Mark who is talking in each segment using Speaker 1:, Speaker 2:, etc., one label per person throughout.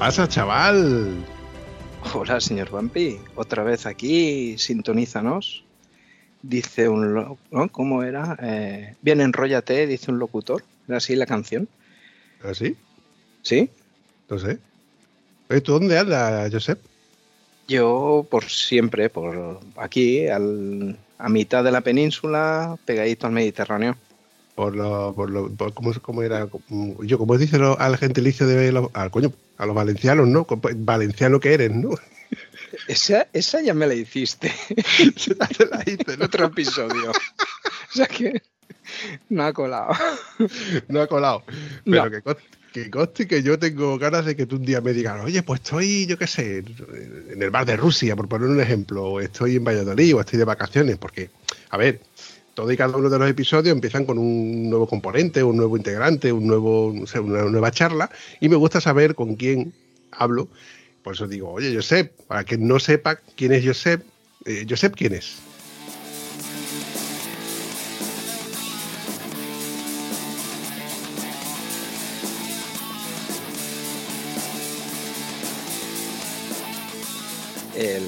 Speaker 1: Pasa, chaval?
Speaker 2: Hola, señor Vampi. Otra vez aquí, sintonízanos. Dice un... lo- ¿no? ¿Cómo era? Eh, bien, enróllate, dice un locutor. ¿Era así la canción?
Speaker 1: ¿Así?
Speaker 2: ¿Sí?
Speaker 1: No sé. ¿tú dónde andas, Josep?
Speaker 2: Yo por siempre, por aquí, al- a mitad de la península, pegadito al Mediterráneo.
Speaker 1: Por lo, por lo, por cómo, cómo era, yo, como dice lo- al gentilicio de los, al coño, a los valencianos, ¿no? Valenciano que eres, ¿no?
Speaker 2: Esa, esa ya me la hiciste
Speaker 1: Te la hice,
Speaker 2: en otro episodio. o sea que no ha colado.
Speaker 1: No ha colado. Pero
Speaker 2: No.
Speaker 1: que, conste, que conste que yo tengo ganas de que tú un día me digas, oye, pues estoy, yo qué sé, en el bar de Rusia, por poner un ejemplo, o estoy en Valladolid, o estoy de vacaciones, porque, a ver, todo y cada uno de los episodios empiezan con un nuevo componente, un nuevo integrante, un nuevo, una nueva charla, y me gusta saber con quién hablo. Por eso digo, oye, Josep, para que no sepa quién es Josep, eh, Josep, ¿quién es?
Speaker 2: el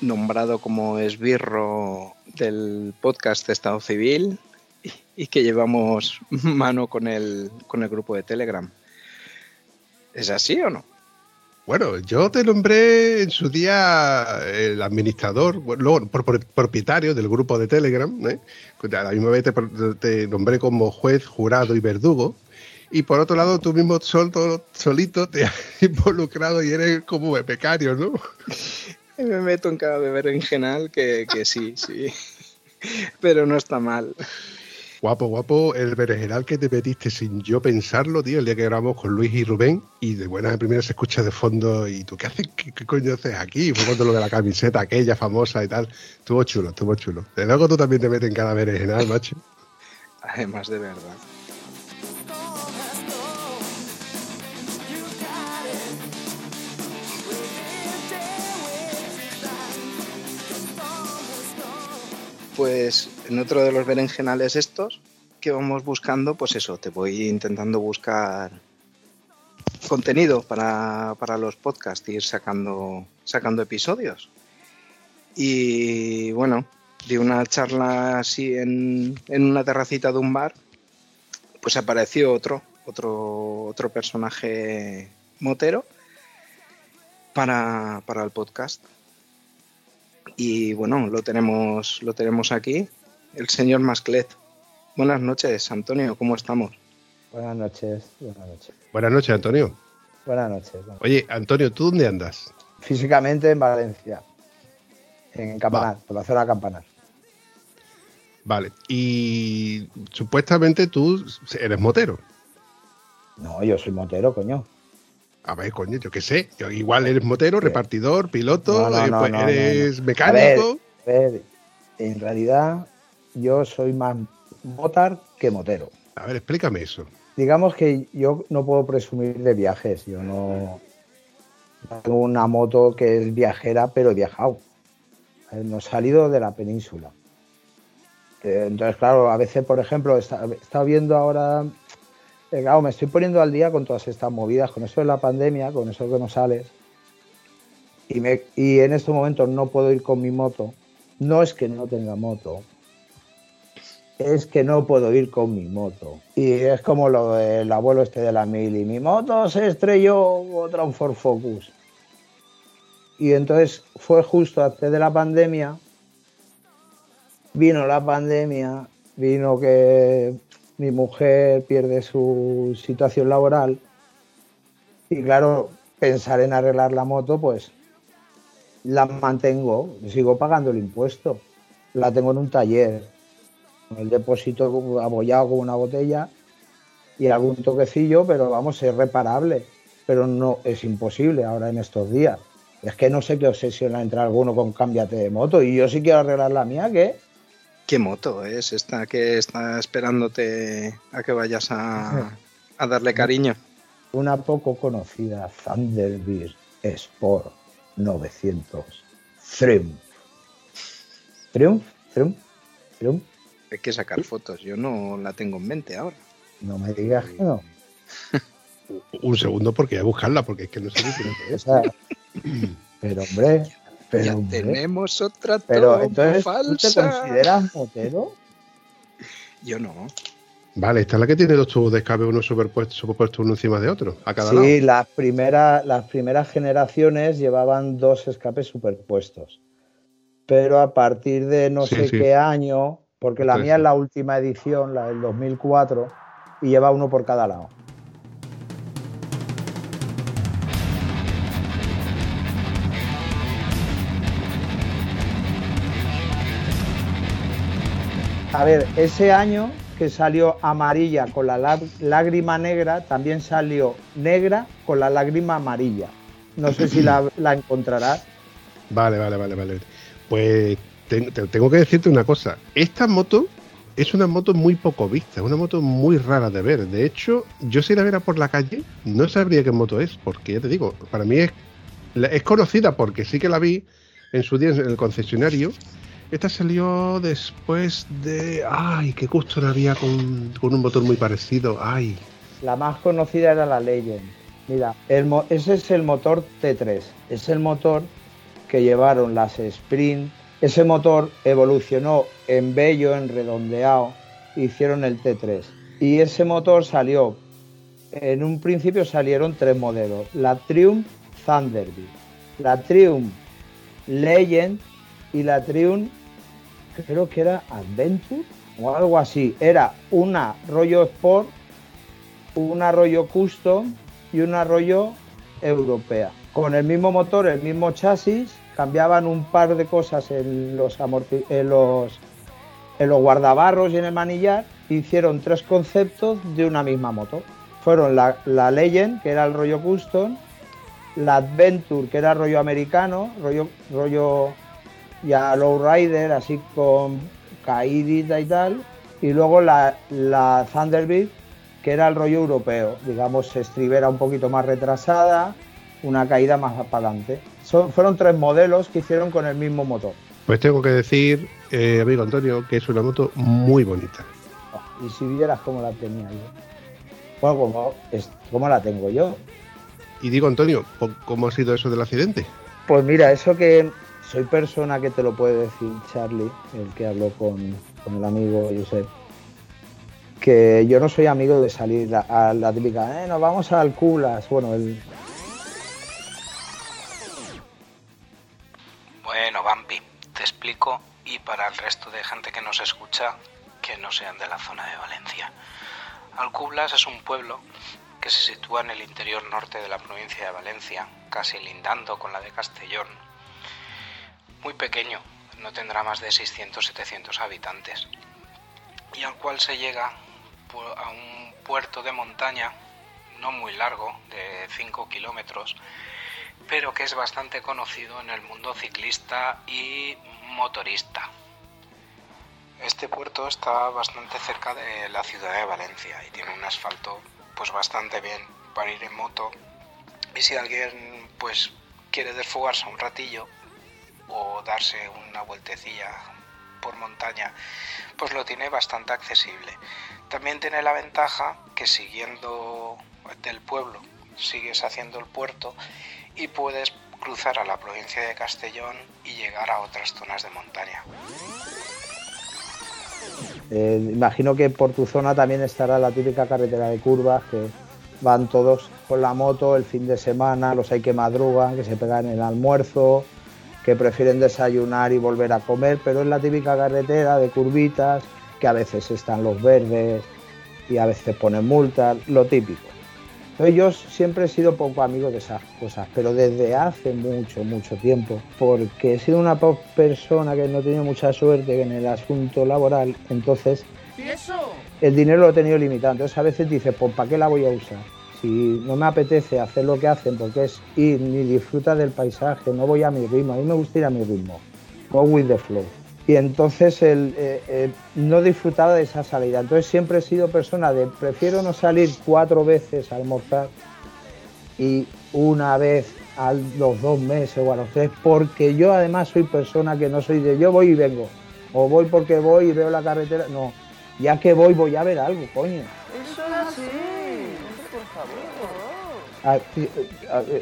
Speaker 2: nombrado como esbirro del podcast Estado Civil y, que llevamos mano con el, con el grupo de Telegram. ¿Es así o no?
Speaker 1: Bueno, yo te nombré en su día el administrador, luego propietario del grupo de Telegram. ¿eh? A la misma vez te, te nombré como juez, jurado y verdugo. Y por otro lado, tú mismo solto, solito te has involucrado y eres como becario, ¿no?
Speaker 2: Me meto en cada berenjenal que, que sí, sí. Pero no está mal.
Speaker 1: Guapo, guapo, el berenjenal que te metiste sin yo pensarlo, tío, el día que grabamos con Luis y Rubén, y de buenas a primeras se escucha de fondo, y tú, ¿qué haces? ¿Qué, qué coño haces aquí? Fue cuando lo de la camiseta aquella famosa y tal. Estuvo chulo, estuvo chulo. De luego tú también te metes en cada berenjenal, macho.
Speaker 2: Además de verdad. Pues en otro de los berenjenales estos que vamos buscando, pues eso, te voy intentando buscar contenido para, para los podcasts, ir sacando, sacando episodios. Y bueno, di una charla así en, en una terracita de un bar, pues apareció otro, otro, otro personaje motero para, para el podcast. Y bueno, lo tenemos, lo tenemos aquí, el señor Masclet. Buenas noches, Antonio, ¿cómo estamos?
Speaker 3: Buenas noches, buenas noches.
Speaker 1: Buenas noches, Antonio.
Speaker 3: Buenas noches. Bueno,
Speaker 1: Oye, Antonio, ¿tú dónde andas?
Speaker 3: Físicamente en Valencia, en Campanar, por la zona de Campanar.
Speaker 1: Vale, y supuestamente tú eres motero.
Speaker 3: No, yo soy motero, coño.
Speaker 1: A ver, coño, yo qué sé. Yo igual eres motero, repartidor, piloto,
Speaker 3: No, no, no, no,
Speaker 1: eres mecánico.
Speaker 3: A ver, en realidad yo soy más motar que motero.
Speaker 1: A ver, explícame eso.
Speaker 3: Digamos que yo no puedo presumir de viajes. Yo no tengo una moto que es viajera, pero he viajado. No he salido de la península. Eh, Entonces, claro, a veces, por ejemplo, he estado viendo ahora, eh, claro, me estoy poniendo al día con todas estas movidas, con eso de la pandemia, con eso que no sales. Y, me, y en estos momentos no puedo ir con mi moto. No es que no tenga moto, es que no puedo ir con mi moto. Y es como lo del abuelo este de la mil y mi moto se estrelló contra un Ford Focus. Y entonces fue justo antes de la pandemia, vino la pandemia, vino que mi mujer pierde su situación laboral y claro, pensar en arreglar la moto, pues la mantengo, sigo pagando el impuesto, la tengo en un taller con el depósito abollado con una botella y algún toquecillo, pero vamos, es reparable, pero no es imposible ahora en estos días. Es que no sé qué obsesiona entrar alguno con cámbiate de moto y yo sí quiero arreglar la mía, ¿qué?
Speaker 4: ¿Qué moto es esta que está esperándote a que vayas a, a darle cariño?
Speaker 3: Una poco conocida Thunderbird Sport 900 Triumph. Triumph, Triumph, Triumph.
Speaker 4: Hay que sacar fotos, yo no la tengo en mente ahora.
Speaker 3: No me digas que no.
Speaker 1: Un segundo porque voy a buscarla, porque es que no sé qué es.
Speaker 3: pero hombre, pero
Speaker 4: ya
Speaker 3: hombre,
Speaker 4: tenemos otra
Speaker 3: pero entonces
Speaker 4: falsa.
Speaker 3: ¿tú te consideras motero?
Speaker 4: Yo no.
Speaker 1: Vale, esta es la que tiene dos tubos de escape, uno superpuesto, superpuesto uno encima de otro, a cada lado.
Speaker 3: Sí, las primeras, las primeras generaciones llevaban dos escapes superpuestos. Pero a partir de no
Speaker 1: Sí,
Speaker 3: sé
Speaker 1: sí.
Speaker 3: qué año, porque la
Speaker 1: Sí,
Speaker 3: mía
Speaker 1: sí.
Speaker 3: es la última edición, la del 2004, y lleva uno por cada lado. A ver, ese año que salió amarilla con la lá- lágrima negra, también salió negra con la lágrima amarilla. No sé si la, la encontrarás.
Speaker 1: Vale, vale, vale, vale. Pues te- te- tengo que decirte una cosa. Esta moto es una moto muy poco vista, es una moto muy rara de ver. De hecho, yo si la viera por la calle, no sabría qué moto es, porque ya te digo, para mí es conocida porque sí que la vi en su día en el concesionario. Esta salió después de... ¡Ay, qué gusto había con, con un motor muy parecido! ¡Ay!
Speaker 3: La más conocida era la Legend. Mira, ese es el motor T3. Es el motor que llevaron las Sprint. Ese motor evolucionó en bello, en redondeado. e Hicieron el T3. Y ese motor salió. En un principio salieron tres modelos: la Triumph Thunderbird, la Triumph Legend y la Triumph, creo que era Adventure o algo así. Era una rollo Sport un arroyo custom y un arroyo europea. Con el mismo motor, el mismo chasis, cambiaban un par de cosas en los, en los, en los guardabarros y en el manillar. Hicieron tres conceptos de una misma moto. Fueron la, la Legend, que era el rollo custom, la Adventure, que era rollo americano, rollo, rollo ya lowrider, así con caídita y tal, y luego la, la Thunderbird, que era el rollo europeo, digamos, estribera un poquito más retrasada, una caída más para adelante. Son, fueron tres modelos que hicieron con el mismo motor.
Speaker 1: Pues tengo que decir, eh, amigo Antonio, que es una moto muy bonita.
Speaker 3: Y si vieras cómo la tenía yo. Bueno, como, es, cómo la tengo yo.
Speaker 1: Y digo, Antonio, ¿po- ¿cómo ha sido eso del accidente?
Speaker 3: Pues mira, eso que soy persona que te lo puede decir Charlie, el que habló con, con el amigo Josep, que yo no soy amigo de salir a, la típica, eh, nos vamos al Cublas, bueno, el,
Speaker 2: Bueno, Bambi, te explico y para el resto de gente que nos escucha que no sean de la zona de Valencia. Alcublas es un pueblo que se sitúa en el interior norte de la provincia de Valencia, casi lindando con la de Castellón. Muy pequeño, no tendrá más de 600-700 habitantes, y al cual se llega a un puerto de montaña no muy largo, de 5 kilómetros, pero que es bastante conocido en el mundo ciclista y motorista. Este puerto está bastante cerca de la ciudad de Valencia y tiene un asfalto pues bastante bien para ir en moto. Y si alguien pues quiere desfogarse un ratillo o darse una vueltecilla por montaña, pues lo tiene bastante accesible. También tiene la ventaja que siguiendo del pueblo sigues haciendo el puerto y puedes cruzar a la provincia de Castellón y llegar a otras zonas de montaña.
Speaker 3: eh, imagino que por tu zona también estará la típica carretera de curvas que van todos con la moto el fin de semana, los hay que madrugan, que se pegan el almuerzo, que prefieren desayunar y volver a comer, pero es la típica carretera de curvitas, que a veces están los verdes y a veces ponen multas, lo típico. Entonces yo siempre he sido poco amigo de esas cosas, pero desde hace mucho, mucho tiempo, porque he sido una persona que no he tenido mucha suerte en el asunto laboral, entonces el dinero lo he tenido limitado. Entonces a veces dices, pues ¿para qué la voy a usar? Si no me apetece hacer lo que hacen, porque es ir ni disfruta del paisaje, no voy a mi ritmo, a mí me gusta ir a mi ritmo, go with the flow. Y entonces el, eh, eh, no disfrutaba de esa salida. Entonces siempre he sido persona de prefiero no salir cuatro veces a almorzar y una vez a los dos meses o a los tres, porque yo además soy persona que no soy de yo voy y vengo, o voy porque voy y veo la carretera, no, ya que voy voy a ver algo, coño.
Speaker 5: Eso es así,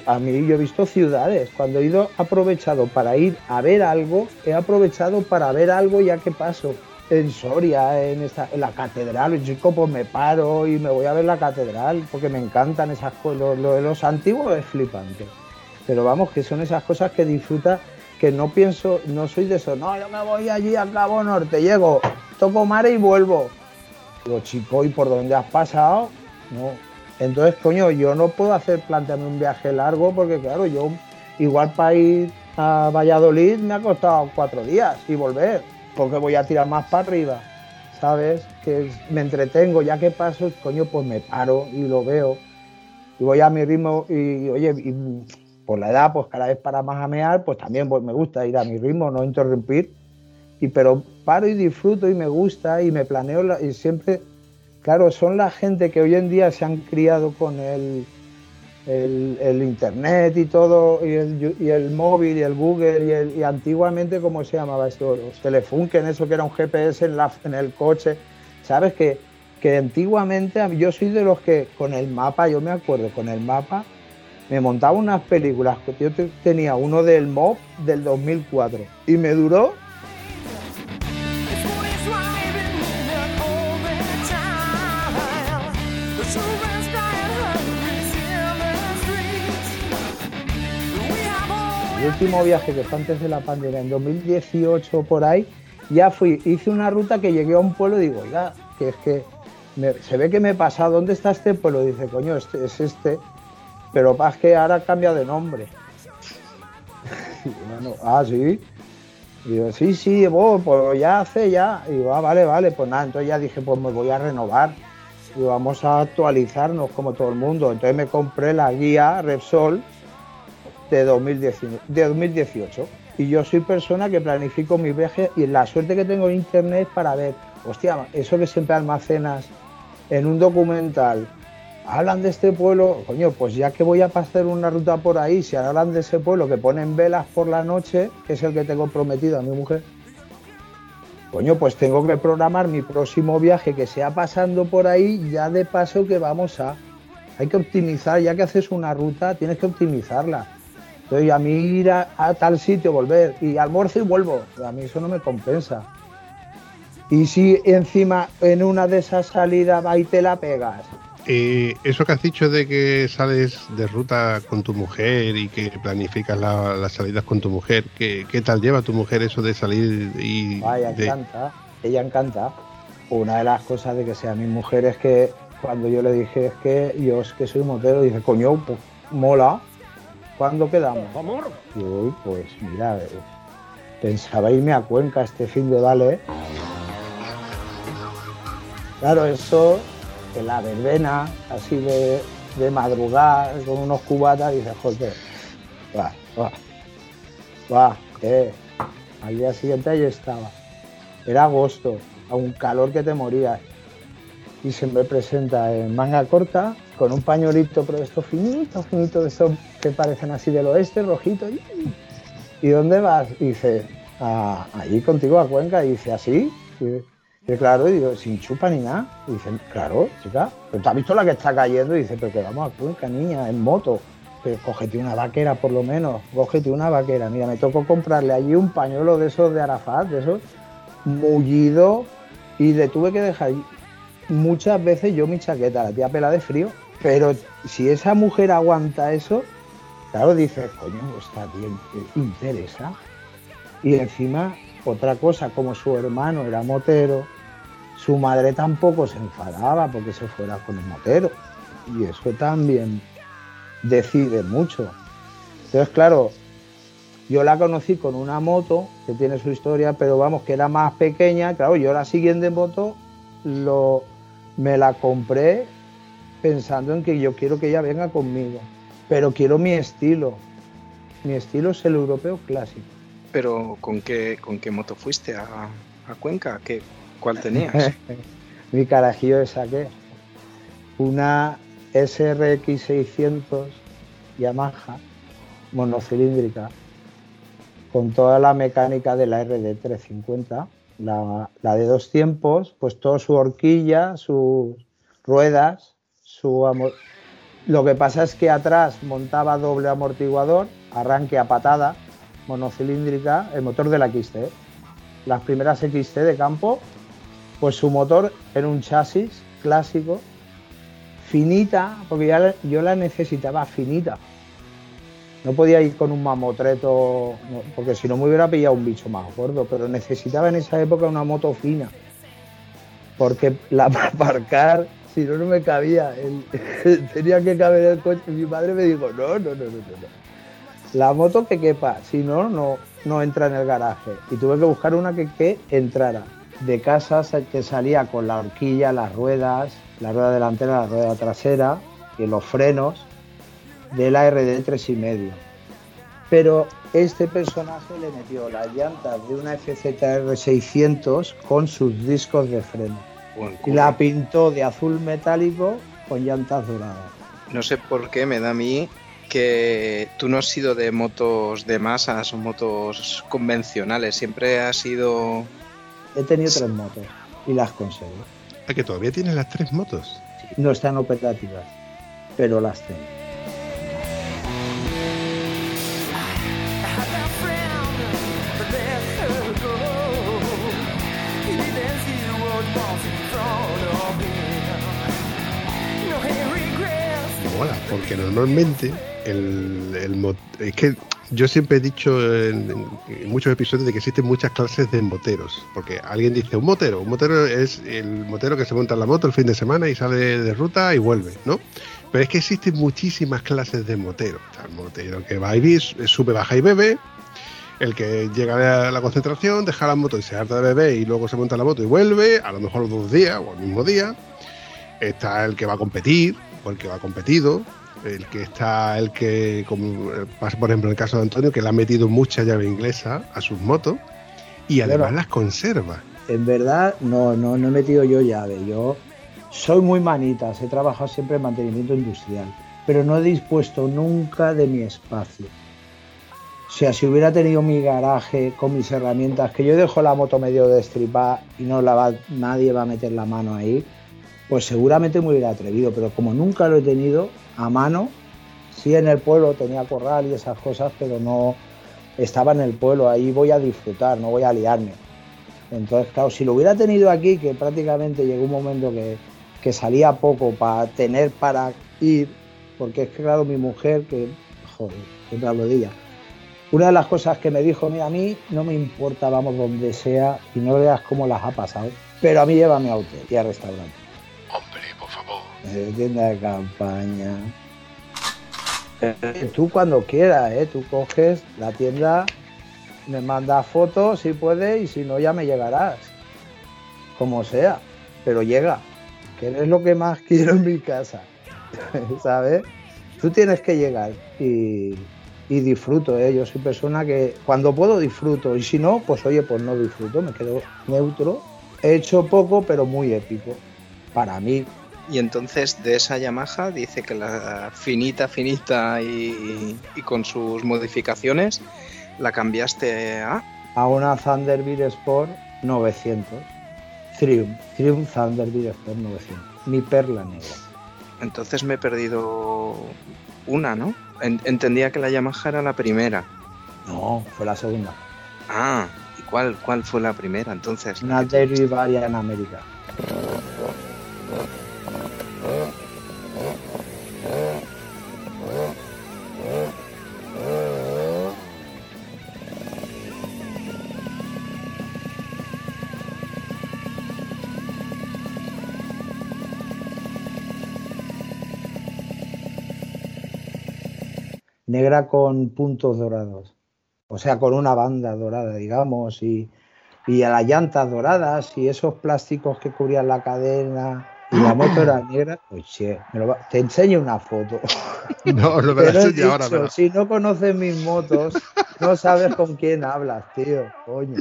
Speaker 3: a, mí yo he visto ciudades, cuando he ido aprovechado para ir a ver algo, he aprovechado para ver algo ya que paso en Soria, en, esta, en la catedral, chico, pues me paro y me voy a ver la catedral, porque me encantan esas cosas, lo, de los antiguos es flipante, pero vamos, que son esas cosas que disfruta, que no pienso, no soy de eso, no, yo me voy allí al Cabo Norte, llego, toco mar y vuelvo. Digo, chico, ¿y por dónde has pasado? No, entonces, coño, yo no puedo hacer plantearme un viaje largo porque, claro, yo igual para ir a Valladolid me ha costado cuatro días y volver, porque voy a tirar más para arriba, ¿sabes? Que me entretengo, ya que paso, coño, pues me paro y lo veo y voy a mi ritmo y, oye, por la edad, pues cada vez para más amear, pues también pues, me gusta ir a mi ritmo, no interrumpir, y pero paro y disfruto y me gusta y me planeo y siempre Claro, son la gente que hoy en día se han criado con el, el, internet y todo, y el, móvil y el Google, y, antiguamente, ¿cómo se llamaba esto? Los Telefunken, eso que era un GPS en, la, en el coche. ¿Sabes? Que, que antiguamente yo soy de los que con el mapa, yo me acuerdo, con el mapa me montaba unas películas, yo tenía uno del MOB del 2004 y me duró último viaje que fue antes de la pandemia, en 2018 por ahí, ya fui, hice una ruta que llegué a un pueblo y digo, oiga, que es que se ve que me he pasado, ¿dónde está este pueblo? Dice, coño, este es este, pero es que ahora cambia de nombre. ah, sí. Y digo, sí, sí, pues ya hace ya. Y digo, ah, vale, vale, pues nada, entonces ya dije, pues me voy a renovar. Y vamos a actualizarnos como todo el mundo. Entonces me compré la guía Repsol de, 2018. Y yo soy persona que planifico mi viaje y la suerte que tengo en internet para ver, hostia, eso que siempre almacenas en un documental, hablan de este pueblo, coño, pues ya que voy a pasar una ruta por ahí, si hablan de ese pueblo que ponen velas por la noche, que es el que tengo prometido a mi mujer, coño, pues tengo que programar mi próximo viaje que sea pasando por ahí, ya de paso que vamos a... Hay que optimizar, ya que haces una ruta, tienes que optimizarla. Entonces, a mí ir a, tal sitio, volver y almuerzo y vuelvo, a mí eso no me compensa. Y si encima en una de esas salidas va y te la pegas.
Speaker 1: Eh, eso que has dicho de que sales de ruta con tu mujer y que planificas las salidas con tu mujer, ¿qué, tal lleva tu mujer eso de salir y...
Speaker 3: Vaya, encanta, ella encanta. Una de las cosas de que sea mi mujer es que cuando yo le dije es que yo es que soy motero, dice, coño, pues mola, ¿Cuándo quedamos? Y hoy, pues mira, eh, pensaba irme a Cuenca este fin de vale. Claro, eso, en la verbena, así de, de madrugada, con unos cubatas, dice, joder, va, va, va, eh. Al día siguiente ahí estaba. Era agosto, a un calor que te morías. Y se me presenta en manga corta, con un pañuelito, pero esto finito, finito, de esos que parecen así del oeste, rojito. ¿Y, dónde vas? Dice, allí contigo a Cuenca. Y dice, ¿así? Y, claro, y digo, sin chupa ni nada. Y dice, claro, chica, pero ¿tú has visto la que está cayendo? Y dice, pero que vamos a Cuenca, niña, en moto. Pero cógete una vaquera por lo menos, cógete una vaquera. Mira, me tocó comprarle allí un pañuelo de esos de Arafat, de esos, mullido, y le tuve que dejar muchas veces yo mi chaqueta, la tía pela de frío, pero si esa mujer aguanta eso, claro, dice, coño, está bien, interesa. Y encima, otra cosa, como su hermano era motero, su madre tampoco se enfadaba porque se fuera con el motero. y eso también decide mucho. Entonces, claro, yo la conocí con una moto que tiene su historia, pero vamos, que era más pequeña. Claro, yo la siguiente moto lo, me la compré pensando en que yo quiero que ella venga conmigo, pero quiero mi estilo. Mi estilo es el europeo clásico.
Speaker 2: Pero ¿con qué, con qué moto fuiste a, a Cuenca? ¿Qué, ¿Cuál tenías?
Speaker 3: mi carajillo de saqué. Una SRX 600 Yamaha monocilíndrica con toda la mecánica de la RD350, la, la de dos tiempos, pues todo su horquilla, sus ruedas, su amor... Lo que pasa es que atrás montaba doble amortiguador, arranque a patada, monocilíndrica, el motor de la XT. Las primeras XT de campo, pues su motor era un chasis clásico, finita, porque ya yo la necesitaba finita. No podía ir con un mamotreto, porque si no me hubiera pillado un bicho más gordo, pero necesitaba en esa época una moto fina. Porque la para aparcar, si no, no me cabía. tenía que caber el coche. Mi madre me dijo, no, no, no, no, no. La moto que quepa, si no, no, no entra en el garaje. Y tuve que buscar una que, que entrara. De casa que salía con la horquilla, las ruedas, la rueda delantera, la rueda trasera y los frenos de la RD 3,5. Pero este personaje le metió las llantas de una FZR 600 con sus discos de freno. Y la pintó de azul metálico con llantas doradas.
Speaker 2: No sé por qué me da a mí que tú no has sido de motos de masas o motos convencionales, siempre has sido...
Speaker 3: He tenido tres motos y las conservo.
Speaker 1: ¿A que todavía tienes las tres motos?
Speaker 3: No están operativas, pero las tengo.
Speaker 1: Porque normalmente el, el es que yo siempre he dicho en, muchos episodios de que existen muchas clases de moteros, porque alguien dice un motero, un motero es el motero que se monta en la moto el fin de semana y sale de ruta y vuelve, ¿no? Pero es que existen muchísimas clases de moteros. el motero que va y sube, baja y bebe, el que llega a la concentración, deja la moto y se harta de beber y luego se monta la moto y vuelve, a lo mejor dos días o al mismo día. Está el que va a competir o el que va competido, el que está, el que, como pasa por ejemplo en el caso de Antonio, que le ha metido mucha llave inglesa a sus motos y además las conserva.
Speaker 3: En verdad, no, no, no he metido yo llave. Yo soy muy manitas, he trabajado siempre en mantenimiento industrial, pero no he dispuesto nunca de mi espacio. O sea, si hubiera tenido mi garaje con mis herramientas, que yo dejo la moto medio destripada y no la va, nadie va a meter la mano ahí, pues seguramente me hubiera atrevido, pero como nunca lo he tenido a mano, sí en el pueblo tenía corral y esas cosas, pero no estaba en el pueblo, ahí voy a disfrutar, no voy a liarme. Entonces, claro, si lo hubiera tenido aquí, que prácticamente llegó un momento que, que salía poco para tener para ir, porque es que, claro, mi mujer, que, joder, siempre hablo de ella, una de las cosas que me dijo, mira, a mí no me importa, vamos donde sea, y no veas cómo las ha pasado, pero a mí llévame a hotel y a restaurante. Tienda de campaña. Eh, tú cuando quieras, ¿eh? Tú coges la tienda, me mandas fotos si puedes y si no ya me llegarás. Como sea, pero llega que es lo que más quiero en mi casa, ¿sabes? Tú tienes que llegar y, y disfruto, ¿eh? Yo soy persona que cuando puedo disfruto y si no, pues oye, pues no disfruto, me quedo neutro. He hecho poco, pero muy épico, para mí.
Speaker 2: Y entonces de esa Yamaha dice que la finita, finita y, y con sus modificaciones la cambiaste a...
Speaker 3: A una Thunderbird Sport 900. Triumph, Triumph Thunderbird Sport 900. Mi perla negra.
Speaker 2: Entonces me he perdido una, ¿no? En- entendía que la Yamaha era la primera.
Speaker 3: No, fue la segunda.
Speaker 2: Ah, ¿y cuál, cuál fue la primera entonces?
Speaker 3: Una Derby Varia en América. Negra con puntos dorados. O sea, con una banda dorada, digamos, y, y a las llantas doradas y esos plásticos que cubrían la cadena y la moto era negra, pues sí, te enseño una foto.
Speaker 1: No, no me la enseño ahora. Pero...
Speaker 3: Si no conoces mis motos, no sabes con quién hablas, tío. Coño,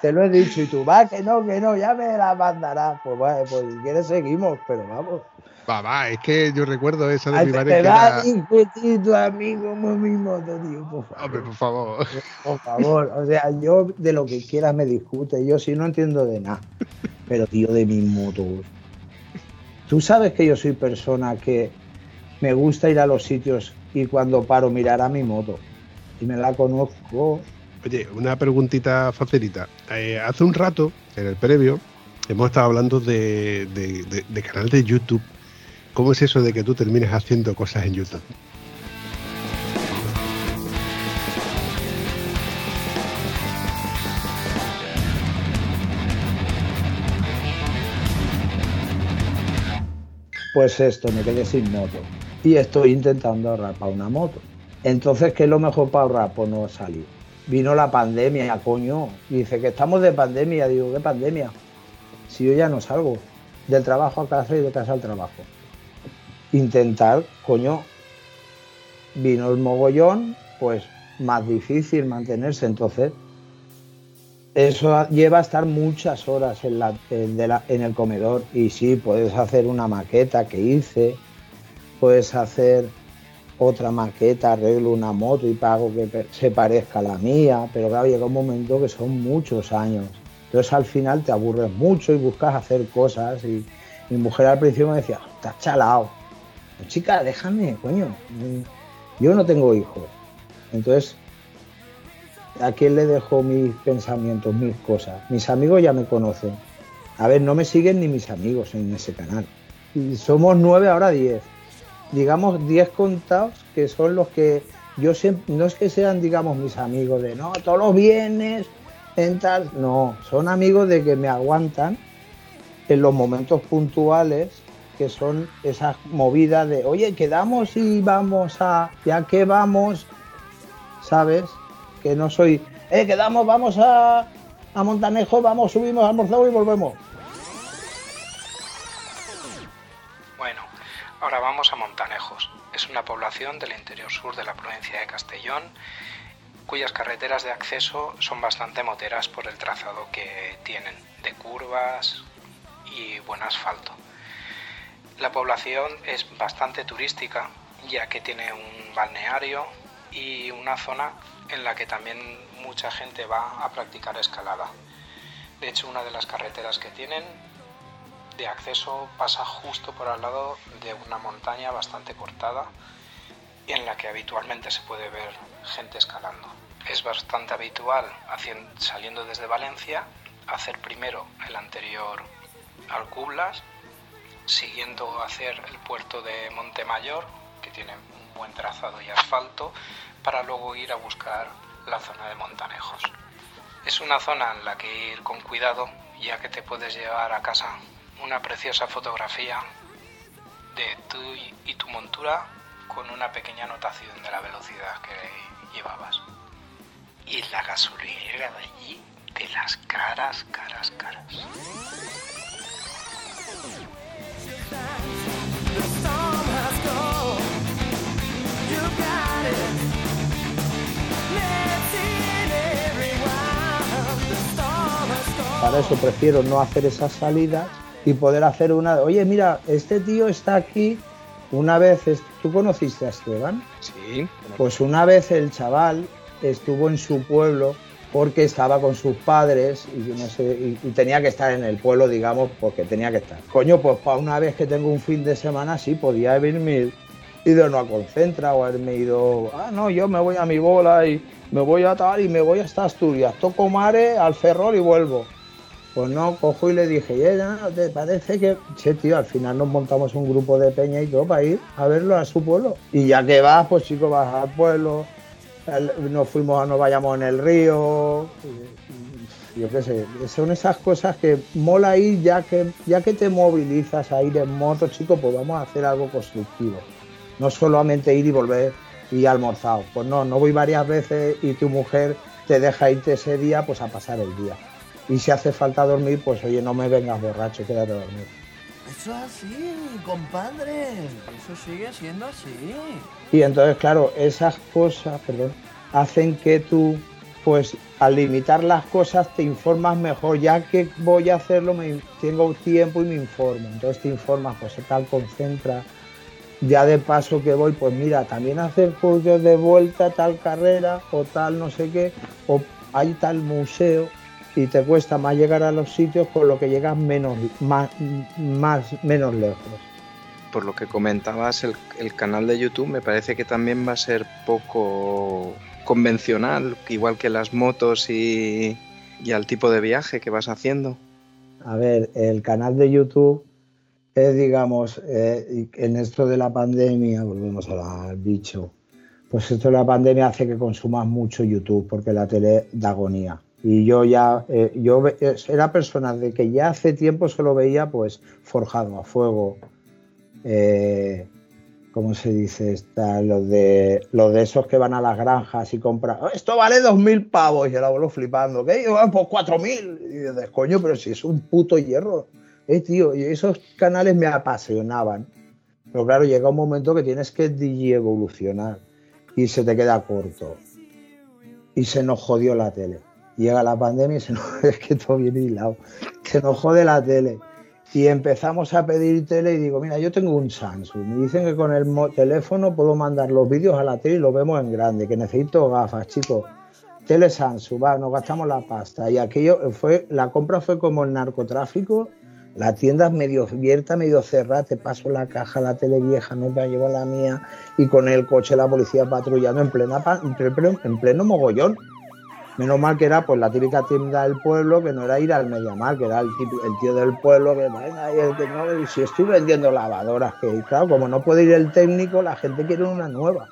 Speaker 3: te lo he dicho y tú, va, que no, que no, ya me la mandarás. Pues bueno, pues si quieres seguimos, pero vamos.
Speaker 1: Papá, es que yo recuerdo esa de
Speaker 3: Ay,
Speaker 1: mi
Speaker 3: te
Speaker 1: madre que
Speaker 3: va
Speaker 1: era...
Speaker 3: discutito a mí como mi moto, tío, por favor.
Speaker 1: Hombre, por favor.
Speaker 3: Por favor, o sea, yo de lo que quieras me discute, yo sí no entiendo de nada, pero tío, de mis motos. Tú sabes que yo soy persona que me gusta ir a los sitios y cuando paro mirar a mi moto y me la conozco.
Speaker 1: Oye, una preguntita facilita. Eh, hace un rato, en el previo, hemos estado hablando de, de, de, de canal de YouTube. ¿Cómo es eso de que tú termines haciendo cosas en YouTube?
Speaker 3: Pues esto, me quedé sin moto y estoy intentando ahorrar para una moto. Entonces, ¿qué es lo mejor para ahorrar? Pues no salir. Vino la pandemia, coño. Dice que estamos de pandemia. Digo, ¿qué pandemia? Si yo ya no salgo del trabajo a casa y de casa al trabajo. Intentar, coño, vino el mogollón, pues más difícil mantenerse. Entonces, eso lleva a estar muchas horas en, la, en, el comedor. Y sí, puedes hacer una maqueta que hice, puedes hacer otra maqueta, arreglo una moto y pago que se parezca a la mía, pero claro, llega un momento que son muchos años. Entonces al final te aburres mucho y buscas hacer cosas y mi mujer al principio me decía, estás chalado. Chica, déjame, coño. Yo no tengo hijos. Entonces, ¿a quién le dejo mis pensamientos, mis cosas? Mis amigos ya me conocen. A ver, no me siguen ni mis amigos en ese canal. Y somos nueve, ahora diez digamos, 10 contados que son los que yo siempre, no es que sean, digamos, mis amigos de, no, todos los viernes, en tal, no, son amigos de que me aguantan en los momentos puntuales que son esas movidas de, oye, quedamos y vamos a, ya que vamos, ¿sabes? Que no soy, eh, quedamos, vamos a, a Montanejo, vamos, subimos, almorzamos y volvemos.
Speaker 2: Bueno, ahora vamos a Montanejos. Es una población del interior sur de la provincia de Castellón cuyas carreteras de acceso son bastante moteras por el trazado que tienen, de curvas y buen asfalto. La población es bastante turística, ya que tiene un balneario y una zona en la que también mucha gente va a practicar escalada. De hecho, una de las carreteras que tienen de acceso pasa justo por al lado de una montaña bastante cortada en la que habitualmente se puede ver gente escalando. Es bastante habitual saliendo desde Valencia hacer primero el anterior Alcublas, siguiendo hacer el puerto de Montemayor, que tiene un buen trazado y asfalto, para luego ir a buscar la zona de Montanejos. Es una zona en la que ir con cuidado, ya que te puedes llevar a casa una preciosa fotografía de tú y tu montura con una pequeña anotación de la velocidad que llevabas. Y la gasolinera de allí, de las caras, caras, caras.
Speaker 3: Para eso prefiero no hacer esas salidas y poder hacer una. Oye, mira, este tío está aquí. Una vez, ¿tú conociste a Esteban?
Speaker 6: Sí.
Speaker 3: Pues una vez el chaval estuvo en su pueblo porque estaba con sus padres y, no sé, y, y, tenía que estar en el pueblo, digamos, porque tenía que estar. Coño, pues para una vez que tengo un fin de semana, sí, podía haberme ido no a Concentra o haberme ido, ah, no, yo me voy a mi bola y me voy a tal y me voy hasta Asturias, toco mare al Ferrol y vuelvo. Pues no, cojo y le dije, ¿y ella no te parece que.? Che, tío, al final nos montamos un grupo de peña y todo para ir a verlo a su pueblo. Y ya que vas, pues chico, vas al pueblo. Nos fuimos a Nos Vayamos en el río. Yo qué sé, son esas cosas que mola ir ya que, ya que te movilizas a ir en moto, chico, pues vamos a hacer algo constructivo. No solamente ir y volver y almorzado. Pues no, no voy varias veces y tu mujer te deja irte ese día pues a pasar el día. Y si hace falta dormir, pues oye, no me vengas borracho, quédate a dormir.
Speaker 5: Eso es así, compadre. Eso sigue siendo así.
Speaker 3: Y entonces, claro, esas cosas, perdón, hacen que tú, pues al limitar las cosas, te informas mejor. Ya que voy a hacerlo, me, tengo tiempo y me informo. Entonces te informas, pues tal, concentra. Ya de paso que voy, pues mira, también hacer cursos de vuelta, tal carrera, o tal no sé qué, o hay tal museo, y te cuesta más llegar a los sitios, con lo que llegas menos, más, más menos lejos.
Speaker 2: Por lo que comentabas, el, el canal de YouTube me parece que también va a ser poco convencional, igual que las motos y, y al tipo de viaje que vas haciendo.
Speaker 3: A ver, el canal de YouTube es, digamos, eh, en esto de la pandemia, volvemos al bicho, pues esto de la pandemia hace que consumas mucho YouTube, porque la tele da agonía. Y yo ya, eh, yo era persona de que ya hace tiempo solo veía pues forjado a fuego, eh, ¿cómo se dice? Está, los de los de esos que van a las granjas y compran, "Oh, esto vale dos mil pavos y el abuelo flipando, ¿qué? "Ah, Pues cuatro mil. Y dices, coño, pero si es un puto hierro. Eh, tío, y esos canales me apasionaban. Pero claro, llega un momento que tienes que evolucionar y se te queda corto. Y se nos jodió la tele. Llega la pandemia y se nos, es que todo viene hilado. Se nos jode la tele. Y empezamos a pedir tele y digo, mira, yo tengo un Samsung. Me dicen que con el teléfono puedo mandar los vídeos a la tele y lo vemos en grande, que necesito gafas, chicos. Tele Samsung, va, nos gastamos la pasta. Y aquello fue, la compra fue como el narcotráfico. La tienda es medio abierta, medio cerrada, te paso la caja, la tele vieja, no te llevo la mía, y con el coche la policía patrullando en plena en pleno mogollón. Menos mal que era pues la típica tienda del pueblo, que no era ir al Mediamar, que era el, típico- el tío del pueblo que venga, y el que no, si estoy vendiendo lavadoras, que claro, como no puede ir el técnico, la gente quiere una nueva.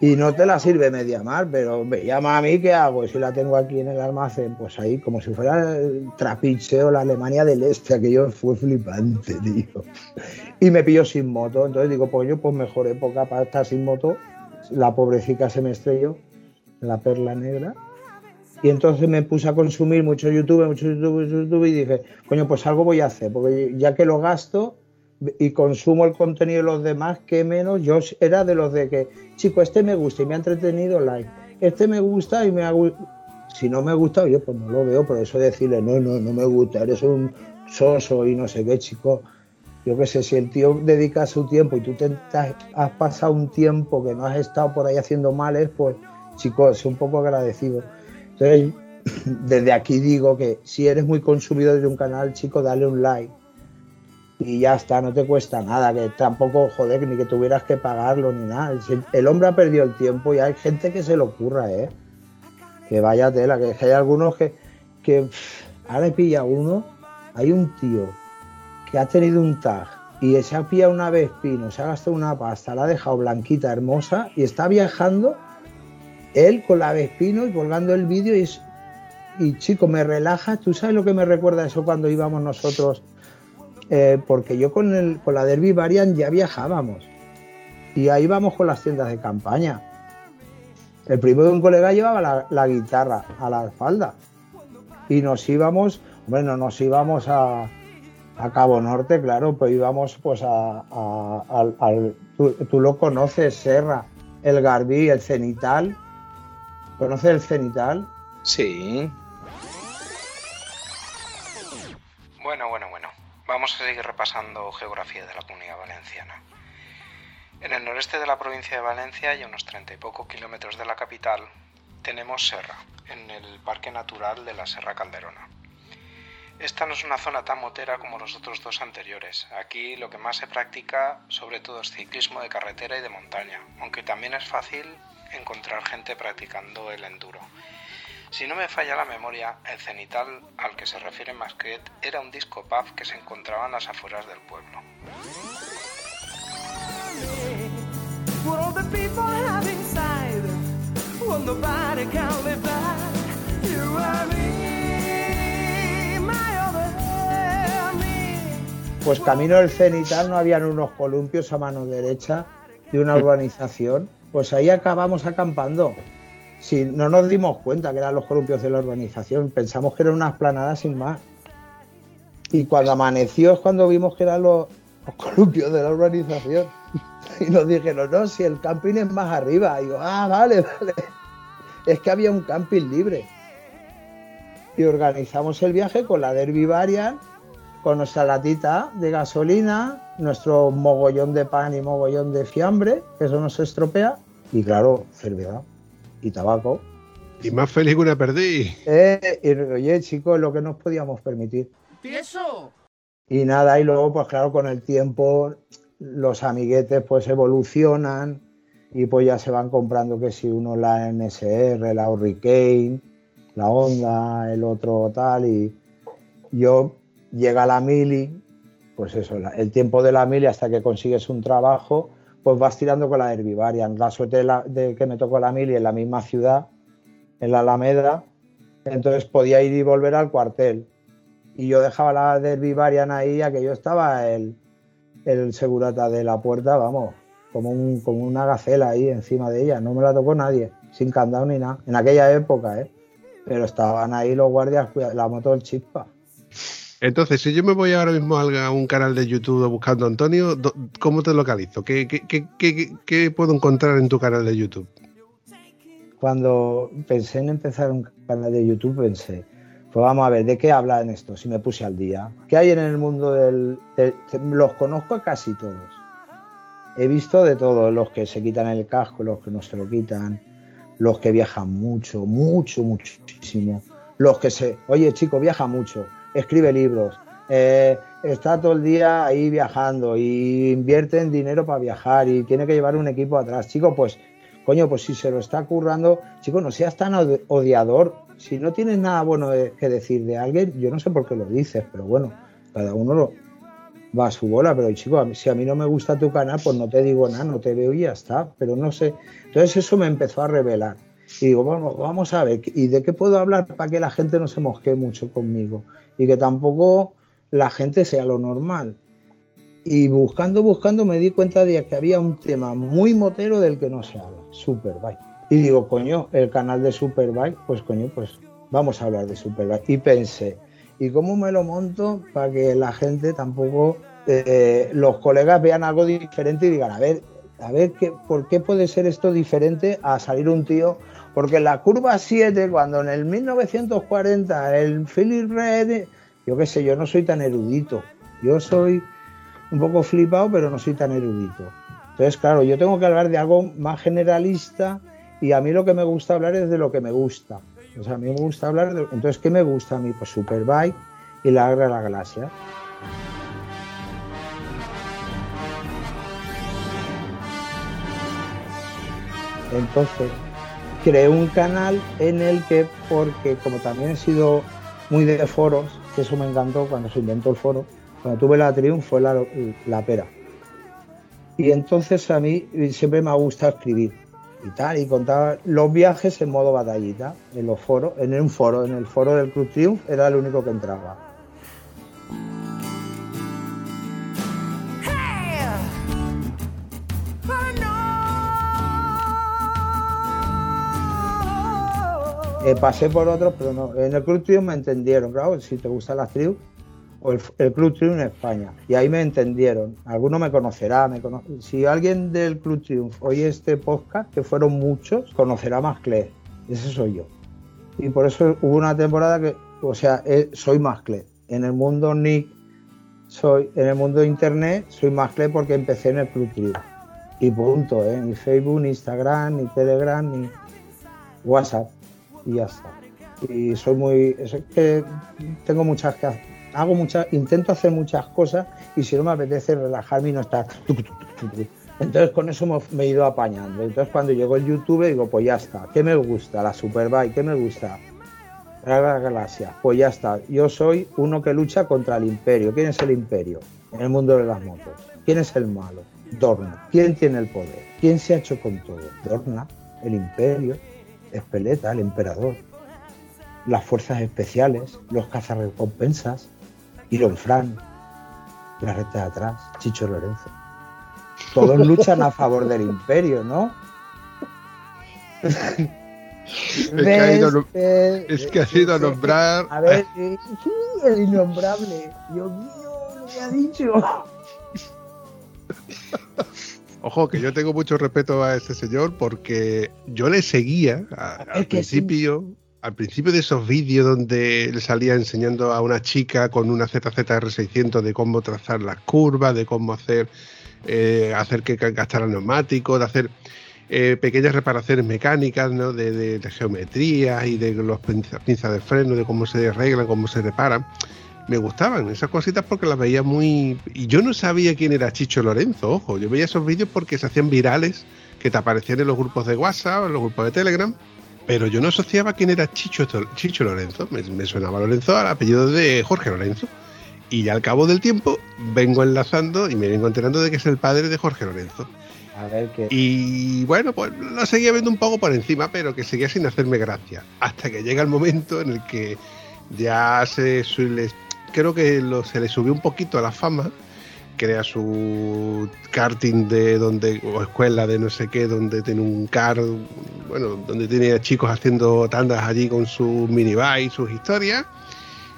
Speaker 3: Y no te la sirve Mediamar, pero me llama a mí, ¿qué hago? Y si la tengo aquí en el almacén, pues ahí, como si fuera el trapiche o la Alemania del Este, aquello fue flipante, tío. Y me pillo sin moto, entonces digo, pues yo, pues mejor época para estar sin moto. La pobrecita se me estrelló, la perla negra. Y entonces me puse a consumir mucho YouTube, mucho YouTube, mucho y dije, coño, pues algo voy a hacer, porque ya que lo gasto y consumo el contenido de los demás, que menos, yo era de los de que, chico, este me gusta y me ha entretenido, like, este me gusta y me ha si no me gusta, oye, pues no lo veo, por eso decirle, no, no, no me gusta, eres un soso y no sé qué, chico. Yo qué sé, si el tío dedica su tiempo y tú te has, pasado un tiempo que no has estado por ahí haciendo males, pues, chico, es un poco agradecido. Entonces, desde aquí digo que si eres muy consumidor de un canal, chico, dale un like. Y ya está, no te cuesta nada, que tampoco, joder, ni que tuvieras que pagarlo ni nada. El hombre ha perdido el tiempo y hay gente que se lo ocurra, ¿eh? Que vaya tela, que, hay algunos que, que pff, ahora he pillado uno, hay un tío que ha tenido un tag y se ha pillado una Vespino, se ha gastado una pasta, la ha dejado blanquita, hermosa y está viajando él con la Vespino y colgando el vídeo y, chico, me relaja. ¿Tú sabes lo que me recuerda eso cuando íbamos nosotros? Eh, porque yo con, el, con la Derby Varian ya viajábamos y ahí íbamos con las tiendas de campaña. El primo de un colega llevaba la, guitarra a la espalda y nos íbamos, bueno, nos íbamos a, a Cabo Norte, claro, pues íbamos pues a, a- tú, tú lo conoces, Serra, el Garbí, el Cenital. ¿Conoces el Cenital?
Speaker 2: Sí,
Speaker 7: Bueno, bueno, bueno. Vamos a seguir repasando geografía de la comunidad valenciana. En el noreste de la provincia de Valencia y a unos treinta y pocos kilómetros de la capital tenemos Serra, en el Parque Natural de la Serra Calderona. Esta no es una zona tan motera como los otros dos anteriores. Aquí lo que más se practica sobre todo es ciclismo de carretera y de montaña, aunque también es fácil encontrar gente practicando el enduro. Si no me falla la memoria, el cenital al que se refiere Masquet era un disco pub que se encontraba en las afueras del pueblo.
Speaker 3: Pues camino del Cenital no habían unos columpios a mano derecha de una urbanización Pues ahí acabamos acampando. Si no nos dimos cuenta que eran los columpios de la organización, pensamos que era una esplanada sin más. Y cuando amaneció es cuando vimos que eran los, columpios de la urbanización. Y nos dijeron, no, si el camping es más arriba. Y yo, ah, vale, vale. Es que había un camping libre. Y organizamos el viaje con la Derby Varian, con nuestra latita de gasolina, nuestro mogollón de pan y mogollón de fiambre, que eso no se estropea, y claro, cerveza y tabaco.
Speaker 1: Y más feliz que una perdí.
Speaker 3: Eh, y oye, chicos, lo que nos podíamos permitir.
Speaker 5: ¡Tieso!
Speaker 3: Y nada, y luego, pues claro, con el tiempo los amiguetes pues evolucionan y pues ya se van comprando que si uno la NSR, la Hurricane, la Honda, el otro tal, y yo llega la mili, pues eso, el tiempo de la mili hasta que consigues un trabajo, pues vas tirando con la Herbivarian. La suerte de, de que me tocó la mili en la misma ciudad, en la Alameda, entonces podía ir y volver al cuartel. Y yo dejaba la Herbivarian ahí, a que yo estaba el, el segurata de la puerta, vamos, como, un, como una gacela ahí encima de ella. No me la tocó nadie, sin candado ni nada. En aquella época, ¿eh? Pero estaban ahí los guardias, la moto del chispa.
Speaker 1: Entonces, si yo me voy ahora mismo a un canal de YouTube buscando a Antonio, ¿cómo te localizo? ¿Qué, qué, qué, qué- puedo encontrar en tu canal de YouTube?
Speaker 3: Cuando pensé en empezar un canal de YouTube, pensé, pues vamos a ver, ¿de qué hablan esto? Si me puse al día. ¿Qué hay en el mundo del...? del- los conozco a casi todos. He visto de todos, los que se quitan el casco, los que no se lo quitan, los que viajan mucho, mucho, muchísimo. Los que se... Oye, chico, viaja mucho, escribe libros, eh, está todo el día ahí viajando y invierte en dinero para viajar y tiene que llevar un equipo atrás. Chico, pues coño, pues si se lo está currando, chico, no seas tan odi- odiador. Si no tienes nada bueno de- que decir de alguien, yo no sé por qué lo dices, pero bueno, cada uno lo va a su bola. Pero chico, si a mí no me gusta tu canal, pues no te digo nada, no te veo y ya está. Pero no sé. Entonces eso me empezó a revelar. Y digo, bueno, vamos a ver, ¿y de qué puedo hablar para que la gente no se mosquee mucho conmigo? Y que tampoco la gente sea lo normal. Y buscando, buscando, me di cuenta de que había un tema muy motero del que no se habla, Superbike. Y digo, coño, el canal de Superbike, pues coño, pues vamos a hablar de Superbike. Y pensé, ¿y cómo me lo monto para que la gente tampoco, eh, los colegas vean algo diferente y digan, a ver, a ver, qué, ¿por qué puede ser esto diferente a salir un tío? Porque la curva 7, cuando en el 1940 el Philip Red, yo qué sé, yo no soy tan erudito. Yo soy un poco flipado, pero no soy tan erudito. Entonces, claro, yo tengo que hablar de algo más generalista y a mí lo que me gusta hablar es de lo que me gusta. O sea, a mí me gusta hablar de... Entonces, ¿qué me gusta a mí? Pues Superbike y la Guerra de la Galaxia. Entonces, creé un canal en el que, porque como también he sido muy de foros, que eso me encantó cuando se inventó el foro, cuando tuve la Triumph fue la, la pera. Y entonces a mí siempre me ha gustado escribir y tal, y contaba los viajes en modo batallita, en los foros, en un foro, en el foro del Club Triumph era el único que entraba. Eh, pasé por otros, pero no. En el Club Triumph me entendieron, claro, si te gustan las Triumph, o el, Club Triumph en España. Y ahí me entendieron. Alguno me conocerá. Me cono- Si alguien del Club Triumph oye este podcast, que fueron muchos, conocerá más Claire. Ese soy yo. Y por eso hubo una temporada que, o sea, eh, soy más. En el mundo Nick, soy, en el mundo internet, soy más Claire porque empecé en el Club Triumph. Y punto, ¿eh? Ni Facebook, ni Instagram, ni Telegram, ni WhatsApp. Y ya está. Y soy muy. Es que tengo muchas hago muchas, intento hacer muchas cosas y si no me apetece relajarme y no estar. Entonces con eso me, he ido apañando. Entonces cuando llegó el YouTube digo, pues ya está. ¿Qué me gusta? La Superbike, ¿qué me gusta? La Galaxia. Pues ya está. Yo soy uno que lucha contra el imperio. ¿Quién es el imperio? En el mundo de las motos. ¿Quién es el malo? Dorna. ¿Quién tiene el poder? ¿Quién se ha hecho con todo? Dorna, el imperio, Espeleta, el emperador, las fuerzas especiales, los cazarrecompensas, Iron Fran, la recta de atrás, Chicho Lorenzo. Todos luchan a favor del imperio, ¿no?
Speaker 1: Es que ha ido a nom-
Speaker 3: ¿Ves?
Speaker 1: es que ha ido a nombrar.
Speaker 3: A ver, el innombrable. Dios mío, lo que ha dicho.
Speaker 1: Ojo, que yo tengo mucho respeto a ese señor porque yo le seguía a- al
Speaker 3: sí.
Speaker 1: principio. Al principio de esos vídeos donde él salía enseñando a una chica con una ZZR600 de cómo trazar las curvas, de cómo hacer, eh, hacer que gastara neumáticos, de hacer eh, pequeñas reparaciones mecánicas, ¿no? de, de- de geometría y de los pinza- pinzas de freno, de cómo se arreglan, cómo se reparan. Me gustaban esas cositas porque las veía muy... Y yo no sabía quién era Chicho Lorenzo, ojo. Yo veía esos vídeos porque se hacían virales, que te aparecían en los grupos de WhatsApp, en los grupos de Telegram, pero yo no asociaba quién era Chicho, Chicho Lorenzo. Me, me sonaba Lorenzo al apellido de Jorge Lorenzo. Y ya al cabo del tiempo vengo enlazando y me vengo enterando de que es el padre de Jorge Lorenzo.
Speaker 3: A ver, que
Speaker 1: Y bueno, pues lo seguía viendo un poco por encima, pero que seguía sin hacerme gracia. Hasta que llega el momento en el que ya se suele. Creo que lo- se le subió un poquito a la fama. Crea su karting de donde. o escuela de no sé qué, donde tiene un car. Bueno, donde tiene chicos haciendo tandas allí con sus minibikes, sus historias.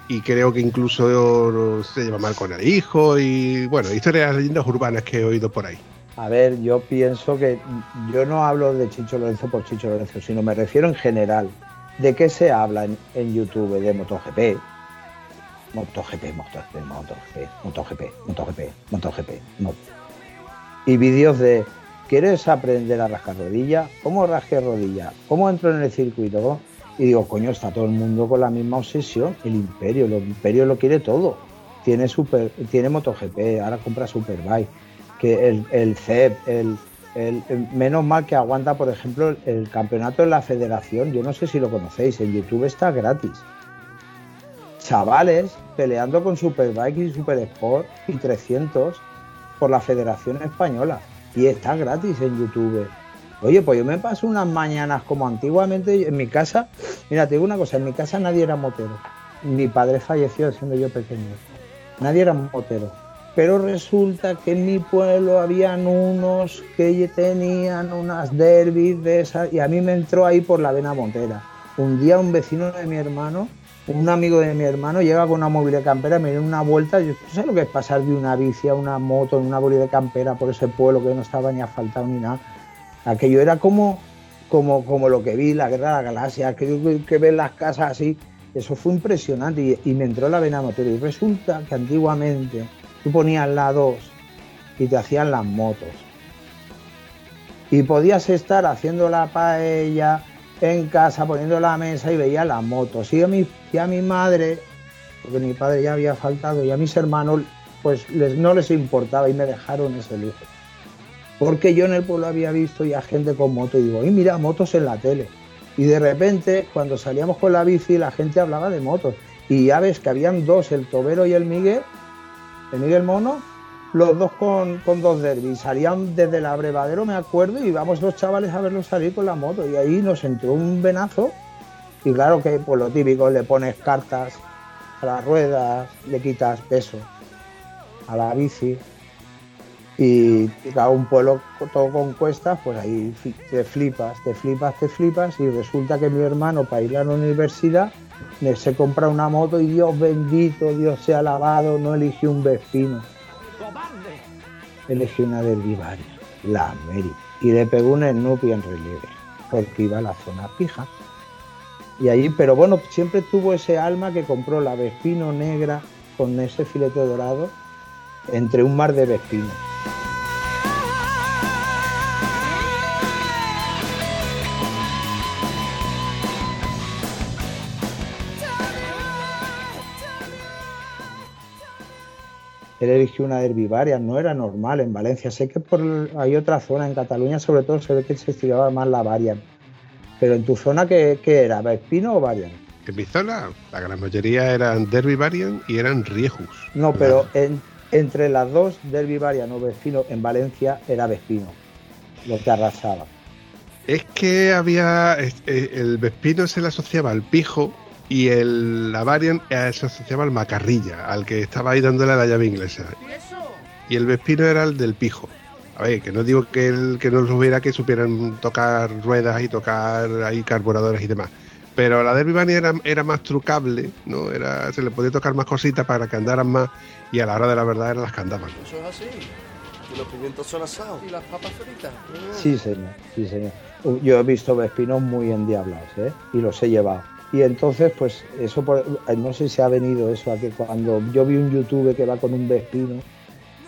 Speaker 1: Y creo que incluso se lleva mal con el hijo. Y bueno, historias, leyendas urbanas que he oído por ahí.
Speaker 3: A ver, yo pienso que yo no hablo de Chicho Lorenzo por Chicho Lorenzo, sino me refiero en general. ¿De qué se habla en, en YouTube? De MotoGP. MotoGP, MotoGP, MotoGP, MotoGP, MotoGP, MotoGP, Moto. Y vídeos de ¿quieres aprender a rascar rodilla? ¿Cómo rasque rodilla? ¿Cómo entro en el circuito? Y digo, coño, está todo el mundo con la misma obsesión. El imperio, el imperio lo quiere todo. Tiene super, tiene MotoGP, ahora compra Superbike que el, el CEP, el- menos mal que aguanta, por ejemplo, el, el campeonato de la federación, yo no sé si lo conocéis, en YouTube está gratis. Chavales peleando con Superbike y Super Sport y 300 por la Federación Española. Y está gratis en YouTube. Oye, pues yo me paso unas mañanas como antiguamente en mi casa. Mira, te digo una cosa, en mi casa nadie era motero. Mi padre falleció siendo yo pequeño. Nadie era motero. Pero resulta que en mi pueblo habían unos que tenían unas derbis de esas y a mí me entró ahí por la vena montera. Un día un vecino de mi hermano, un amigo de mi hermano, llega con una móvil de campera, me dio una vuelta. Yo, ¿Tú sabes lo que es pasar de una bici a una moto en una móvil de campera por ese pueblo que no estaba ni asfaltado ni nada? Aquello era como, como, como lo que vi, la guerra de la galaxia, que, que ven las casas así. Eso fue impresionante y, me entró la vena motora. Y resulta que antiguamente tú ponías la 2 y te hacían las motos. Y podías estar haciendo la paella en casa, poniendo la mesa y veías las motos. Y a mi, y a mi madre, porque mi padre ya había faltado, y a mis hermanos, pues les, no les importaba y me dejaron ese lujo. Porque yo en el pueblo había visto ya gente con moto y digo, y mira, motos en la tele. Y de repente, cuando salíamos con la bici, la gente hablaba de motos. Y ya ves que habían dos, el Tobero y el Miguel, el Miguel Mono, los dos con, dos derbis. Salían desde el abrevadero, me acuerdo, y íbamos los chavales a verlos salir con la moto. Y ahí nos entró un venazo. Y claro que, pues lo típico, le pones cartas a las ruedas, le quitas peso a la bici. Y cada un pueblo todo con cuestas, pues ahí te flipas, te flipas, te flipas. Y resulta que mi hermano, para ir a la universidad, se compra una moto y Dios bendito, Dios sea alabado, no eligió un Vespino. Una del Vivaria, la Mary. Y le pegó un Snoopy en relieve, porque iba a la zona pija. Y allí, pero bueno, siempre tuvo ese alma que compró la Vespino negra con ese filete dorado entre un mar de Vespino. Él eligió una Derby Variant, no era normal en Valencia. Sé que por hay otra zona en Cataluña, sobre todo se ve que se estiraba más la Variant. Pero en tu zona, ¿qué, qué era? ¿Vespino o Variant?
Speaker 1: En mi zona, la gran mayoría eran Derby Variant y eran Riejus.
Speaker 3: No, pero en- entre las dos, Derby Variant o Vespino, en Valencia era Vespino, lo que arrasaba.
Speaker 1: Es que había. eh, El Vespino se le asociaba al pijo y el, la Variant eh, se asociaba al macarrilla, al que estaba ahí dándole la llave inglesa.
Speaker 5: ¿Y
Speaker 1: el Vespino era el del pijo. A ver, que no digo que, el, que no los hubiera que supieran tocar ruedas y tocar ahí carburadores y demás. Pero la Derby Bunny era, era más trucable, ¿no? Era, se le podía tocar más cositas para que andaran más y a la hora de la verdad eran las que andaban.
Speaker 5: Eso es así. Y los pimientos son asados. Y las papas fritas.
Speaker 3: Sí, señor, sí, señor. Yo he visto Vespinos muy endiablados, ¿eh? Y los he llevado. Y entonces, pues, eso, por- eh, no sé si ha venido eso a que cuando yo vi un youtuber que va con un Vespino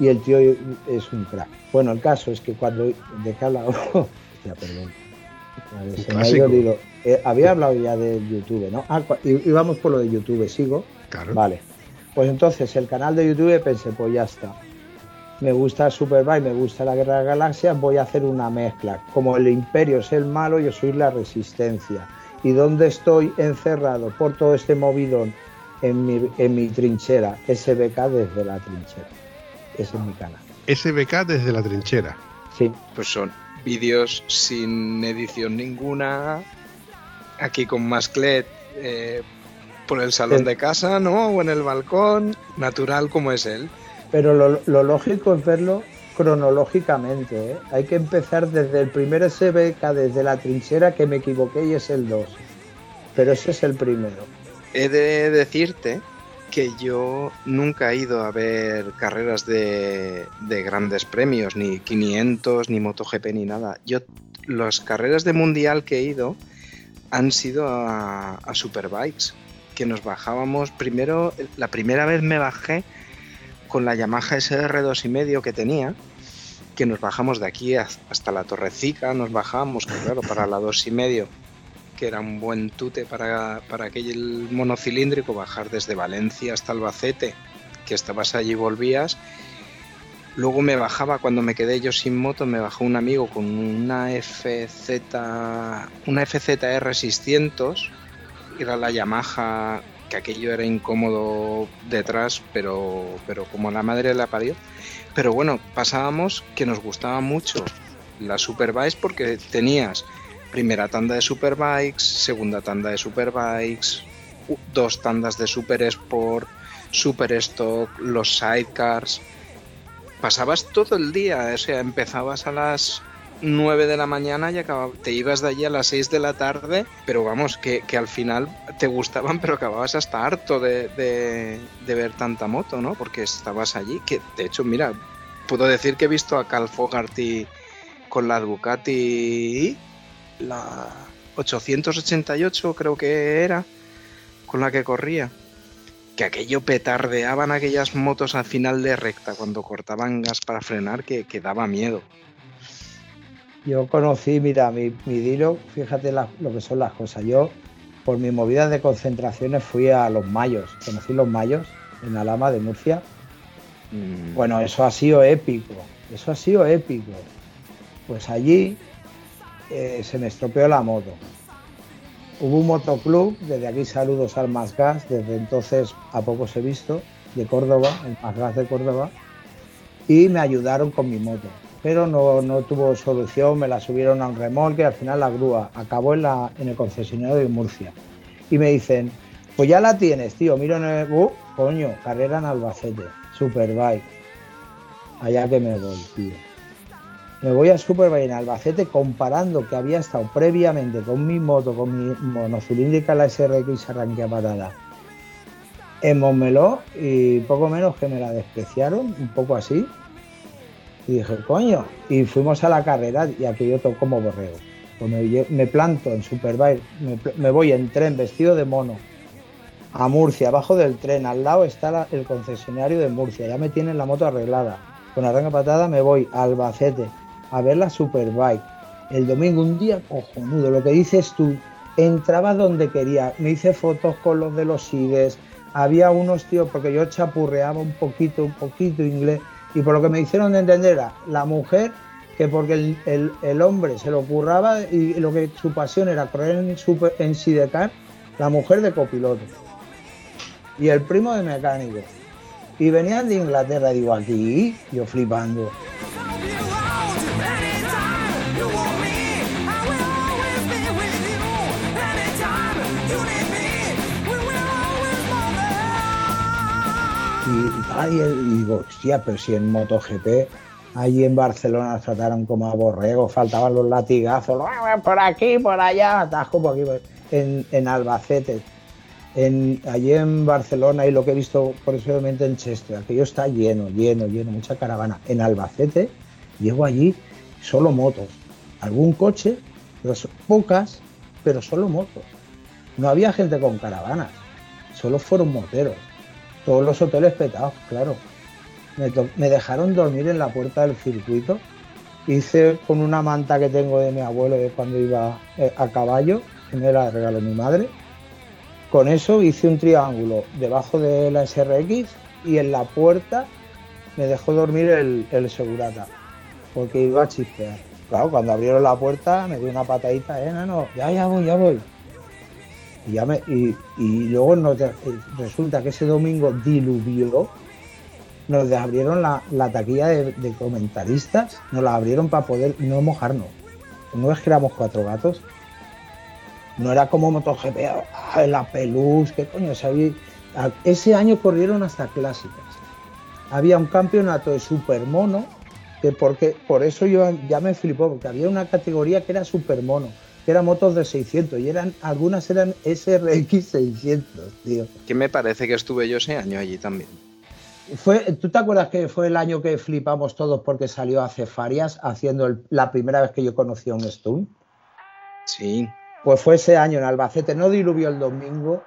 Speaker 3: y el tío es un crack. Bueno, el caso es que cuando, ¿de qué hablaba? Hostia, perdón. Se me ha ido. Eh, había hablado ya del YouTube, ¿no? Ah, y, y vamos por lo de YouTube, ¿sigo?
Speaker 1: Claro.
Speaker 3: Vale. Pues entonces el canal de YouTube pensé, pues ya está. Me gusta Superbike, me gusta la Guerra de Galaxias, voy a hacer una mezcla. Como el Imperio es el malo, yo soy la resistencia. ¿Y dónde estoy encerrado por todo este movidón? En mi, en mi trinchera, SBK desde la trinchera. Ese es mi canal.
Speaker 1: SBK desde la trinchera.
Speaker 3: Sí,
Speaker 2: Pues son vídeos sin edición ninguna, aquí con Masclet eh, por el salón de casa, ¿no? O en el balcón, natural como es él.
Speaker 3: pero lo, lo lógico es verlo cronológicamente. ¿eh? Hay que empezar desde el primer SBK, desde la trinchera, que me equivoqué y es el 2. Pero ese es el primero.
Speaker 2: He de decirte que yo nunca he ido a ver carreras de, de grandes premios, ni 500, ni MotoGP, ni nada. Yo, las carreras de mundial que he ido han sido a, a Superbikes, que nos bajábamos primero, la primera vez me bajé con la Yamaha SR 2,5 que tenía, que nos bajamos de aquí hasta la Torrecica, nos bajamos, que claro, para la 2,5 que era un buen tute para, para aquel monocilíndrico, bajar desde Valencia hasta Albacete, que estabas allí y volvías. Luego me bajaba, cuando me quedé yo sin moto, me bajó un amigo con una FZ, una FZR 600, era la Yamaha, que aquello era incómodo detrás, pero, pero como la madre la parió. Pero bueno, pasábamos que nos gustaba mucho la Superbikes porque tenías primera tanda de Superbikes, segunda tanda de Superbikes, dos tandas de Super Sport, Super Stock, los sidecars. Pasabas todo el día, o sea, empezabas a las 9 de la mañana y acabab- te ibas de allí a las 6 de la tarde, pero vamos, que, que al final te gustaban, pero acababas hasta harto de, de- de ver tanta moto, ¿no? Porque estabas allí, que de hecho, mira, puedo decir que he visto a Cal Fogarty con la Ducati, la 888 creo que era, con la que corría. Que aquello petardeaban aquellas motos al final de recta cuando cortaban gas para frenar que, que daba miedo.
Speaker 3: Yo conocí, mira, mi, mi Dilo, fíjate la- lo que son las cosas. Yo, por mis movidas de concentraciones, fui a los Mayos. Conocí los Mayos en Alama de Murcia.
Speaker 2: Mm,
Speaker 3: Bueno, eso ha sido épico. Eso ha sido épico. Pues allí eh, se me estropeó la moto. Hubo un motoclub, desde aquí saludos al Más Gas, desde entonces a pocos he visto, de Córdoba, el Más Gas de Córdoba, y me ayudaron con mi moto. Pero no, no tuvo solución, me la subieron a un remolque, al final la grúa acabó en, la, en el concesionario de Murcia. Y me dicen, pues ya la tienes, tío, miro en el... ¡Uh! coño, carrera en Albacete, Superbike. Allá que me voy, tío. Me voy a Superbike en Albacete comparando que había estado previamente con mi moto, con mi monocilíndrica, la SRX arranque a patada, en Montmeló y poco menos que me la despreciaron, un poco así. Dije, coño, y fuimos a la carrera y aquello tocó como borrego. Pues me, me planto en Superbike, me, me voy en tren vestido de mono a Murcia, abajo del tren, al lado está el concesionario de Murcia, ya me tienen la moto arreglada. Con arranque patada me voy a Albacete a ver la Superbike. El domingo, un día cojonudo, lo que dices tú, entraba donde quería, me hice fotos con los de los sigues, había unos tíos, porque yo chapurreaba un poquito, un poquito inglés, y por lo que me hicieron de entender era la mujer que porque el, el- hombre se lo curraba y lo que su pasión era correr en, en sidecar, la mujer de copiloto y el primo de mecánico. Y venían de Inglaterra, digo, aquí, yo flipando. Y, digo, hostia, pero si en MotoGP Allí en Barcelona trataron como a borregos, faltaban los latigazos, por aquí, por allá, atasco por aquí, en, en Albacete, en, allí en Barcelona y lo que he visto posiblemente en Chester, aquello está lleno, lleno, lleno, mucha caravana. En Albacete llego allí solo motos, algún coche, pero pocas, pero solo motos. No había gente con caravanas, solo fueron moteros. Todos los hoteles petados, claro. Me, dejaron dormir en la puerta del circuito. Hice con una manta que tengo de mi abuelo de cuando iba eh, a caballo, que me la regaló mi madre. Con eso hice un triángulo debajo de la SRX y en la puerta me dejó dormir el, el segurata, porque iba a chispear. Claro, cuando abrieron la puerta me dio una patadita, eh, no, ya, ya voy, ya voy. Y, ya me, y, luego resulta que ese domingo diluvió, nos abrieron la, taquilla de, comentaristas, nos la abrieron para poder no mojarnos. No es que éramos cuatro gatos, no era como MotoGP, ah, la pelús, qué coño. Ese año corrieron hasta clásicas. Había un campeonato de supermono, que porque, por eso yo ya me flipó, porque había una categoría que era supermono que eran motos de 600 y eran algunas eran SRX 600, tío.
Speaker 2: Que me parece que estuve yo ese año allí también.
Speaker 3: Fue, ¿Tú te acuerdas que fue el año que flipamos todos porque salió a Cefarias haciendo la primera vez que yo conocí a un Stone?
Speaker 2: Sí.
Speaker 3: Pues fue ese año en Albacete, no diluvió el domingo,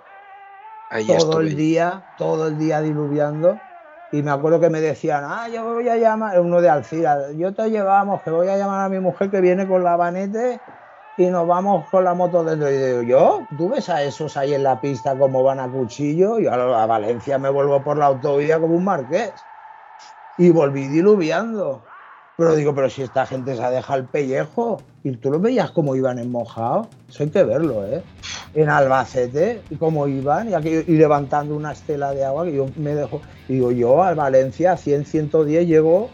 Speaker 2: Ahí
Speaker 3: todo el día, todo el día diluviando. Y me acuerdo que me decían, ah, yo voy a llamar, uno de Alcira, yo te llevamos, que voy a llamar a mi mujer que viene con la banete y nos vamos con la moto dentro. Y digo, yo, tú ves a esos ahí en la pista como van a cuchillo, y a, a Valencia me vuelvo por la autovía como un marqués. Y volví diluviando. Pero digo, pero si esta gente se ha dejado el pellejo, y tú lo veías como iban en mojado, eso hay que verlo, ¿eh? En Albacete, y cómo iban, y, aquí, y levantando una estela de agua, que yo me dejo, digo, yo a Valencia 100, 110 llego,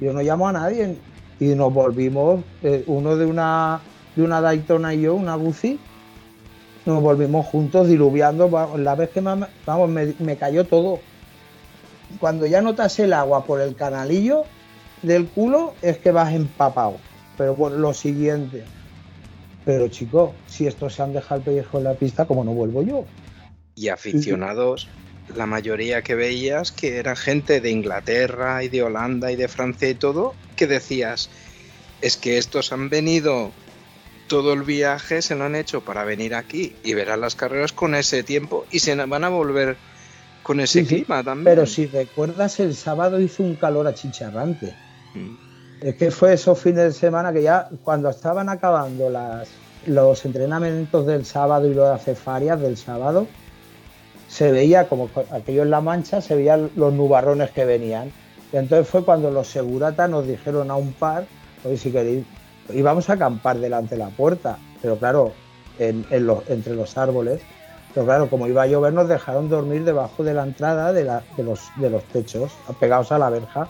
Speaker 3: yo no llamo a nadie, y nos volvimos, eh, uno de una de una Daytona y yo, una Guzzi, nos volvimos juntos diluviando. La vez que me, vamos, me, cayó todo. Cuando ya notas el agua por el canalillo del culo, es que vas empapado. Pero bueno, lo siguiente. Pero chicos, si estos se han dejado el pellejo en la pista, como no vuelvo yo?
Speaker 2: Y aficionados, la mayoría que veías que era gente de Inglaterra y de Holanda y de Francia y todo, que decías, es que estos han venido todo el viaje se lo han hecho para venir aquí y verán las carreras con ese tiempo y se van a volver con ese clima también.
Speaker 3: Pero si recuerdas, el sábado hizo un calor achicharrante. Mm. Es que fue esos fines de semana que ya cuando estaban acabando las, los entrenamientos del sábado y las cefarias del sábado, se veía como aquello en La Mancha, se veían los nubarrones que venían. Y entonces fue cuando los seguratas nos dijeron a un par, hoy si queréis íbamos a acampar delante de la puerta, pero claro, en, entre los árboles. Pero claro, como iba a llover, nos dejaron dormir debajo de la entrada de, los, de los techos, pegados a la verja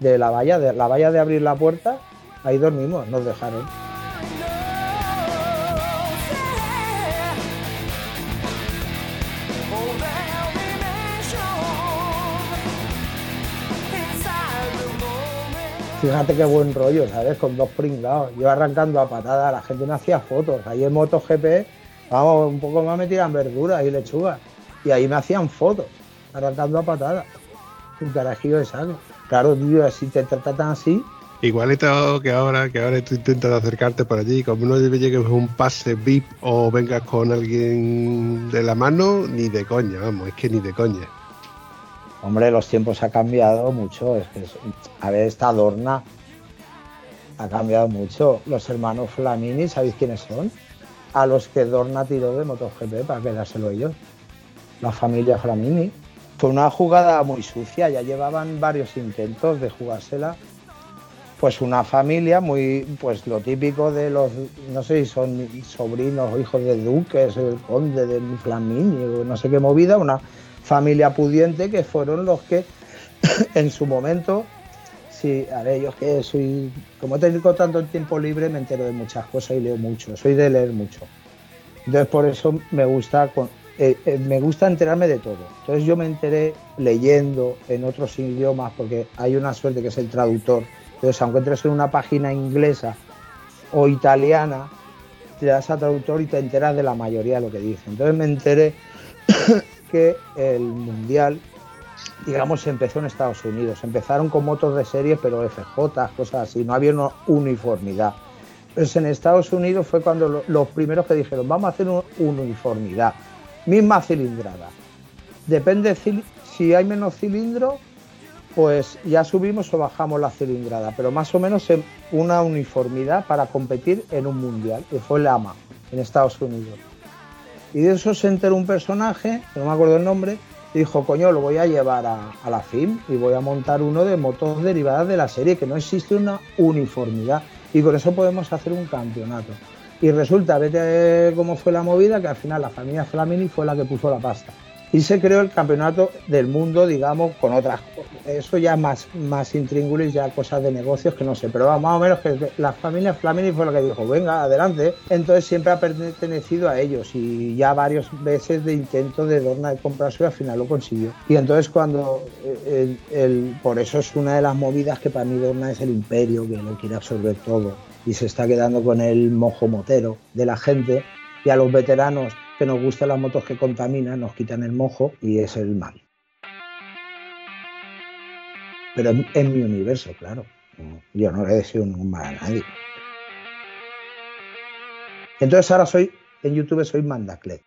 Speaker 3: de la valla, de la valla de abrir la puerta, ahí dormimos, nos dejaron. Fíjate qué buen rollo, ¿sabes? Con dos pringados. Yo arrancando a patada, la gente me hacía fotos. Ahí en MotoGP, vamos, un poco más me tiran verduras y lechugas. Y ahí me hacían fotos, arrancando a patada. Un carajillo de saco. Claro, tío, si te tratan así.
Speaker 1: Igualito que ahora, que ahora tú intentas acercarte por allí, como no llegues un pase VIP o vengas con alguien de la mano, ni de coña, vamos, es que ni de coña.
Speaker 3: Hombre, los tiempos ha cambiado mucho. Es que, a ver, esta Dorna ha cambiado mucho. Los hermanos Flamini, ¿sabéis quiénes son? A los que Dorna tiró de MotoGP para quedárselo ellos. La familia Flamini. Fue una jugada muy sucia, ya llevaban varios intentos de jugársela. Pues una familia muy, pues lo típico de los, no sé si son sobrinos o hijos de duques, el conde de Flamini, no sé qué movida, una familia pudiente que fueron los que en su momento, sí, a ver, yo que soy, como he tenido tanto tiempo libre, me entero de muchas cosas y leo mucho, soy de leer mucho. Entonces por eso me gusta eh, eh, me gusta enterarme de todo. Entonces yo me enteré leyendo en otros idiomas, porque hay una suerte que es el traductor. Entonces, aunque entres en una página inglesa o italiana, te das a traductor y te enteras de la mayoría de lo que dice. Entonces me enteré que el mundial, digamos, empezó en Estados Unidos. Empezaron con motos de serie, pero FJ, cosas así. No había una uniformidad. Pues en Estados Unidos fue cuando los primeros que dijeron, vamos a hacer una uniformidad, misma cilindrada. Depende si hay menos cilindro, pues ya subimos o bajamos la cilindrada, pero más o menos una uniformidad para competir en un mundial, que fue el AMA en Estados Unidos. Y de eso se enteró un personaje, no me acuerdo el nombre, y dijo, coño, lo voy a llevar a, a la FIM y voy a montar uno de motos derivadas de la serie, que no existe una uniformidad y con eso podemos hacer un campeonato. Y resulta, vete cómo fue la movida, que al final la familia Flamini fue la que puso la pasta y se creó el campeonato del mundo, digamos, con otras cosas. Eso ya más, más intríngulis, ya cosas de negocios que no sé, pero más o menos que la familia Flamini fue la que dijo, venga, adelante. Entonces siempre ha pertenecido a ellos y ya varias veces de intento de Dorna de comprarse y al final lo consiguió. Y entonces cuando, eh, el, por eso es una de las movidas que para mí Dorna es el imperio, que lo quiere absorber todo y se está quedando con el mojo motero de la gente y a los veteranos que nos gustan las motos que contaminan, nos quitan el mojo y es el mal. Pero en, mi universo, claro. Yo no le deseo ningún mal a nadie. Entonces ahora soy, en YouTube soy Mandaclet.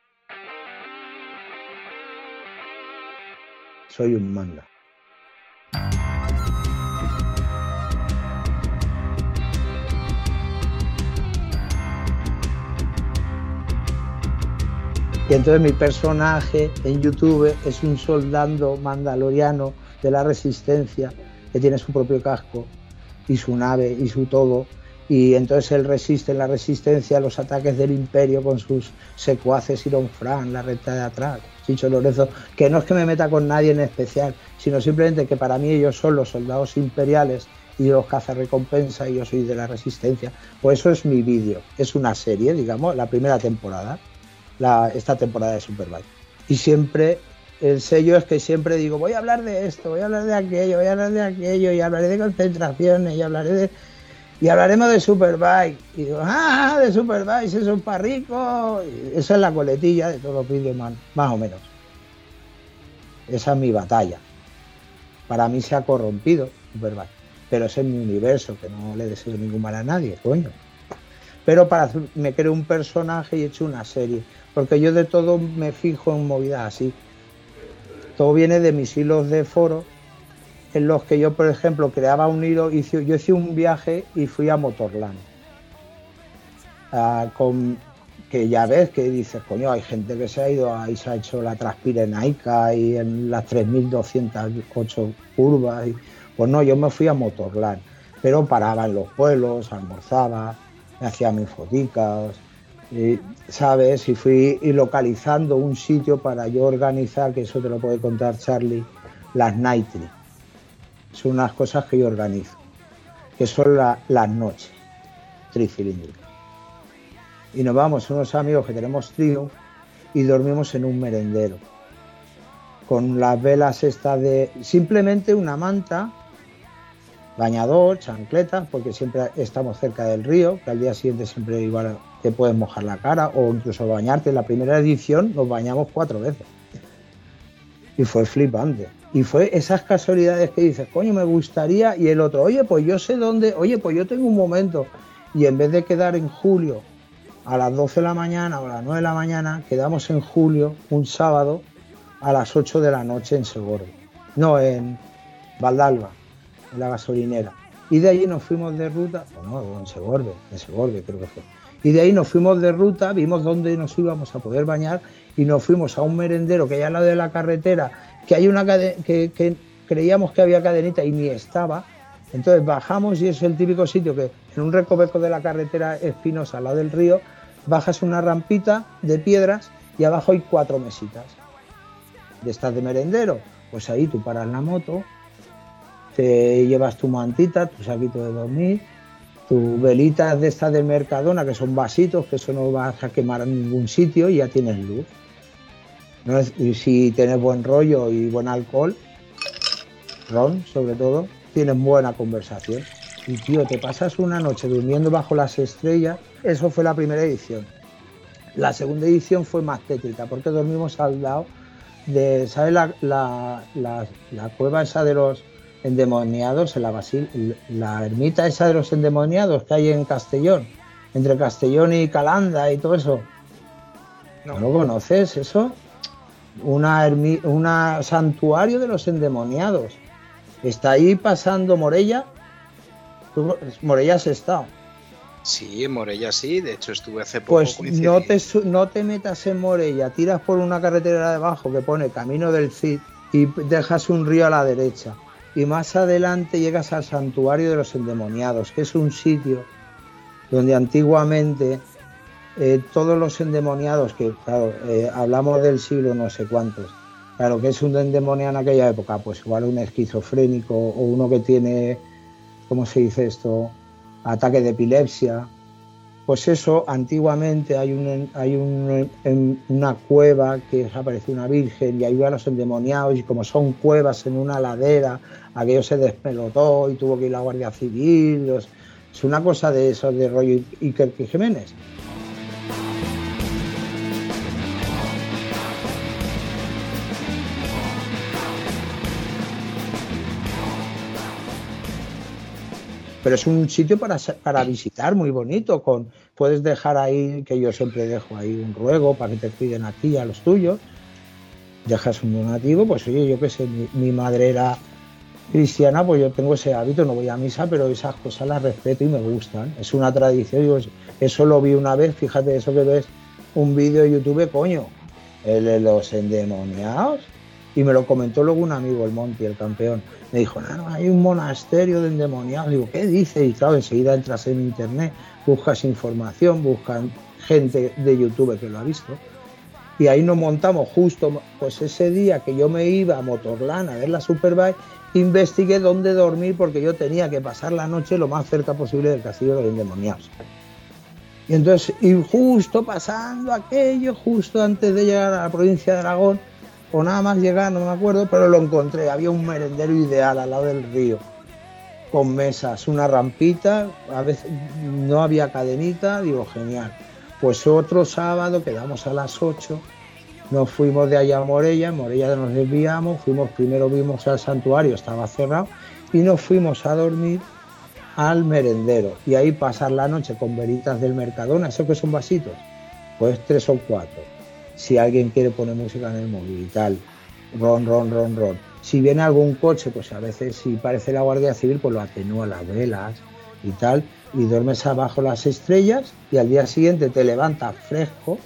Speaker 3: Soy un manda. Y entonces mi personaje en YouTube es un soldado mandaloriano de la resistencia que tiene su propio casco y su nave y su todo. Y entonces él resiste en la resistencia a los ataques del imperio con sus secuaces Iron Fran, la recta de atrás, Chicho Lorenzo, que no es que me meta con nadie en especial, sino simplemente que para mí ellos son los soldados imperiales y los recompensa y yo soy de la resistencia. Pues eso es mi vídeo, es una serie, digamos, la primera temporada esta temporada de Superbike. Y siempre, el sello es que siempre digo, voy a hablar de esto, voy a hablar de aquello, voy a hablar de aquello, y hablaré de concentraciones, y hablaré de... Y hablaremos de Superbike. Y digo, ah, de Superbike, eso es para rico. esa es la coletilla de todos los vídeos, más, o menos. Esa es mi batalla. Para mí se ha corrompido Superbike. Pero es en mi universo, que no le deseo ningún mal a nadie, coño. Pero para me creo un personaje y he hecho una serie porque yo de todo me fijo en movidas así. Todo viene de mis hilos de foro, en los que yo, por ejemplo, creaba un hilo, hice, yo hice un viaje y fui a Motorland. Ah, con, que ya ves que dices, coño, hay gente que se ha ido ahí, se ha hecho la Transpirenaica y en las 3.208 curvas. Y, pues no, yo me fui a Motorland, pero paraba en los pueblos, almorzaba, me hacía mis foticas, ¿sabes? Y fui localizando un sitio para yo organizar, que eso te lo puede contar Charlie, las Nightly. Son unas cosas que yo organizo, que son las noches tricilíndricas. Y nos vamos unos amigos que tenemos trío y dormimos en un merendero. Con las velas estas de simplemente una manta, bañador, chancletas, porque siempre estamos cerca del río, que al día siguiente siempre te puedes mojar la cara o incluso bañarte. En la primera edición nos bañamos cuatro veces. Y fue flipante. Y fue esas casualidades que dices, coño, me gustaría. Y el otro, oye, pues yo sé dónde, oye, pues yo tengo un momento. Y en vez de quedar en julio a las 12 de la mañana o a las 9 de la mañana, quedamos en julio, un sábado, a las 8 de la noche en Segorbe. No, en Valdalba, en la gasolinera. Y de allí nos fuimos de ruta, o no, en Segorbe, en Segorbe creo que fue y de ahí nos fuimos de ruta, vimos dónde nos íbamos a poder bañar y nos fuimos a un merendero que hay al lado de la carretera, que hay una que, que creíamos que había cadenita y ni estaba. Entonces bajamos y es el típico sitio que en un recoveco de la carretera espinosa al lado del río, bajas una rampita de piedras y abajo hay cuatro mesitas de estas de merendero. Pues ahí tú paras la moto, te llevas tu mantita, tu saquito de dormir, tus velitas de estas de Mercadona, que son vasitos, que eso no vas a quemar en ningún sitio y ya tienes luz. Y si tienes buen rollo y buen alcohol, ron sobre todo, tienes buena conversación. Y tío, te pasas una noche durmiendo bajo las estrellas, eso fue la primera edición. La segunda edición fue más tétrica, porque dormimos al lado de, ¿sabes? La- la- la cueva esa de los endemoniados, en la, basil, la ermita esa de los endemoniados que hay en Castellón, entre Castellón y Calanda y todo eso. ¿No, lo conoces eso? Una, una santuario de los endemoniados. Está ahí pasando Morella. Tú- Morella has estado.
Speaker 2: Sí, en Morella sí, de hecho estuve hace poco.
Speaker 3: Pues no te, no te metas en Morella, tiras por una carretera de abajo que pone Camino del Cid y dejas un río a la derecha. Y más adelante llegas al Santuario de los Endemoniados, que es un sitio donde antiguamente eh, todos los endemoniados, que claro, eh, hablamos del siglo no sé cuántos, claro, que es un endemoniado en aquella época, pues igual un esquizofrénico o uno que tiene, ¿cómo se dice esto? Ataque de epilepsia, pues eso, antiguamente hay, un, hay una cueva que apareció una virgen y ahí iban los endemoniados y como son cuevas en una ladera, aquello se despelotó y tuvo que ir la Guardia Civil. es una cosa de esos de rollo Iker Jiménez. pero es un sitio para, para visitar muy bonito. Puedes dejar ahí, que yo siempre dejo ahí un ruego para que te cuiden a ti y a los tuyos. Dejas un donativo, pues oye, yo qué sé, mi madre era cristiana, pues yo tengo ese hábito, no voy a misa, pero esas cosas las respeto y me gustan. Es una tradición, yo eso lo vi una vez, fíjate, eso que ves un vídeo de YouTube, coño, el de los endemoniados. Y me lo comentó luego un amigo, el Monty, el campeón. Me dijo, no, no, hay un monasterio de endemoniados. Digo, ¿qué dice? Y claro, enseguida entras en internet, buscas información, buscan gente de YouTube que lo ha visto. Y ahí nos montamos justo, pues ese día que yo me iba a Motorland a ver la Superbike, investigué dónde dormir porque yo tenía que pasar la noche lo más cerca posible del castillo de los endemoniados. Y entonces, y justo pasando aquello, justo antes de llegar a la provincia de Aragón, o nada más llegar, no me acuerdo, pero lo encontré. Había un merendero ideal al lado del río, con mesas, una rampita, a veces no había cadenita, digo, genial. Pues otro sábado, quedamos a las 8, nos fuimos de allá a Morella, en Morella nos desviamos, fuimos, primero vimos al santuario, estaba cerrado, y nos fuimos a dormir al merendero. Y ahí pasar la noche con veritas del Mercadona, ¿eso que son vasitos? Pues tres o cuatro si alguien quiere poner música en el móvil y tal, ron, ron, ron, ron. Si viene algún coche, pues a veces si parece la Guardia Civil, pues lo atenúa las velas y tal, y duermes abajo las estrellas y al día siguiente te levantas fresco,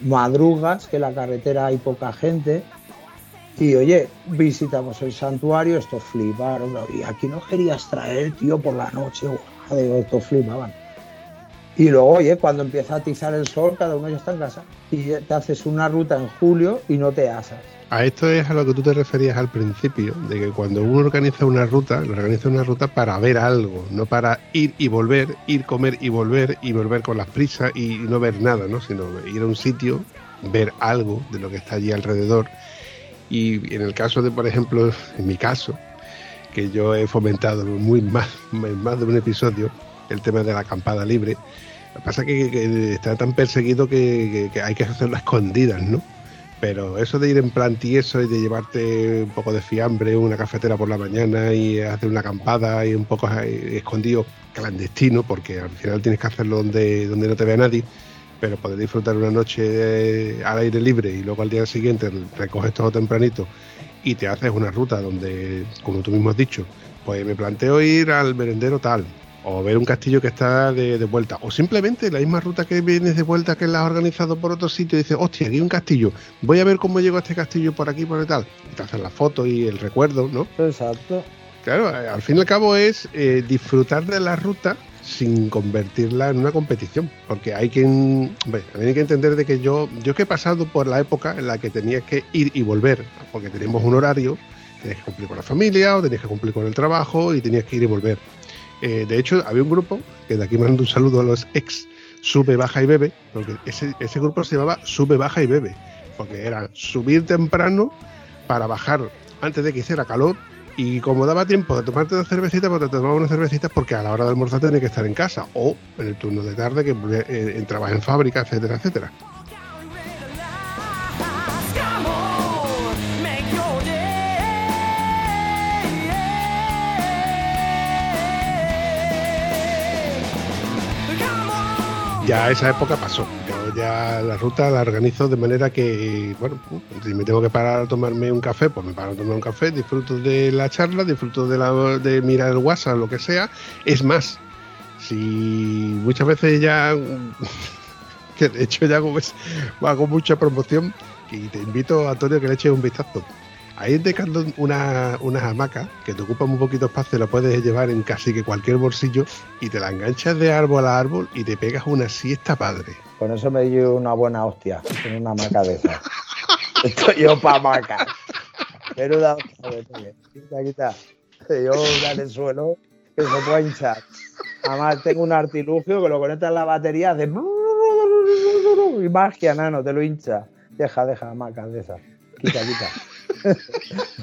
Speaker 3: madrugas, que en la carretera hay poca gente, y oye, visitamos el santuario, estos fliparon, y aquí no querías traer, tío, por la noche, digo, estos flipaban. Y luego, oye, cuando empieza a atizar el sol, cada uno ya está en casa. Y te haces una ruta en julio y no te asas.
Speaker 1: A esto es a lo que tú te referías al principio, de que cuando uno organiza una ruta, lo organiza una ruta para ver algo, no para ir y volver, ir, comer y volver, y volver con las prisas y no ver nada, ¿no? Sino ir a un sitio, ver algo de lo que está allí alrededor. Y en el caso de, por ejemplo, en mi caso, que yo he fomentado muy más, en más de un episodio, el tema de la acampada libre. Lo que pasa es que, está tan perseguido que, que, que hay que hacerlo a escondidas, ¿no? Pero eso de ir en plan tieso y de llevarte un poco de fiambre, una cafetera por la mañana y hacer una acampada y un poco escondido, clandestino, porque al final tienes que hacerlo donde, donde no te vea nadie, pero poder disfrutar una noche al aire libre y luego al día siguiente recoges todo tempranito y te haces una ruta donde, como tú mismo has dicho, pues me planteo ir al merendero tal, o ver un castillo que está de, de, vuelta, o simplemente la misma ruta que vienes de vuelta que la has organizado por otro sitio y dices, hostia, aquí hay un castillo, voy a ver cómo llego a este castillo por aquí, por tal, y te hacen la foto y el recuerdo, ¿no?
Speaker 3: Exacto.
Speaker 1: Claro, al fin y al cabo es eh, disfrutar de la ruta sin convertirla en una competición, porque hay que, hombre, también hay que entender de que yo, yo que he pasado por la época en la que tenías que ir y volver, porque teníamos un horario, tenías que cumplir con la familia o tenías que cumplir con el trabajo y tenías que ir y volver. Eh, de hecho, había un grupo, que de aquí mando un saludo a los ex Sube, Baja y Bebe, porque ese, ese grupo se llamaba Sube, Baja y Bebe. porque era subir temprano para bajar antes de que hiciera calor y como daba tiempo de tomarte una cervecita, pues te tomabas una cervecita porque a la hora de almorzar tenía que estar en casa o en el turno de tarde que eh, entrabas en fábrica, etcétera, etcétera. Ya esa época pasó. Yo ya la ruta la organizo de manera que, bueno, si me tengo que parar a tomarme un café, pues me paro a tomar un café, disfruto de la charla, disfruto de, la, de mirar el WhatsApp, lo que sea. Es más, si muchas veces ya, que de hecho ya hago, hago mucha promoción, y te invito, Antonio, que le eches un vistazo Ahí en Decathlon una, unas hamacas que te ocupan un poquito espacio, la puedes llevar en casi que cualquier bolsillo y te la enganchas de árbol a árbol y te pegas una siesta padre.
Speaker 3: Con eso me dio una buena hostia, en una hamaca de esas. Estoy yo pa' hamaca. Una hostia, quita, quita. Yo en el suelo que se puede hinchar. Además tengo un artilugio que lo conectas en la batería, hace y magia, nano, te lo hincha. Deja, deja hamacas de esas. Quita, quita.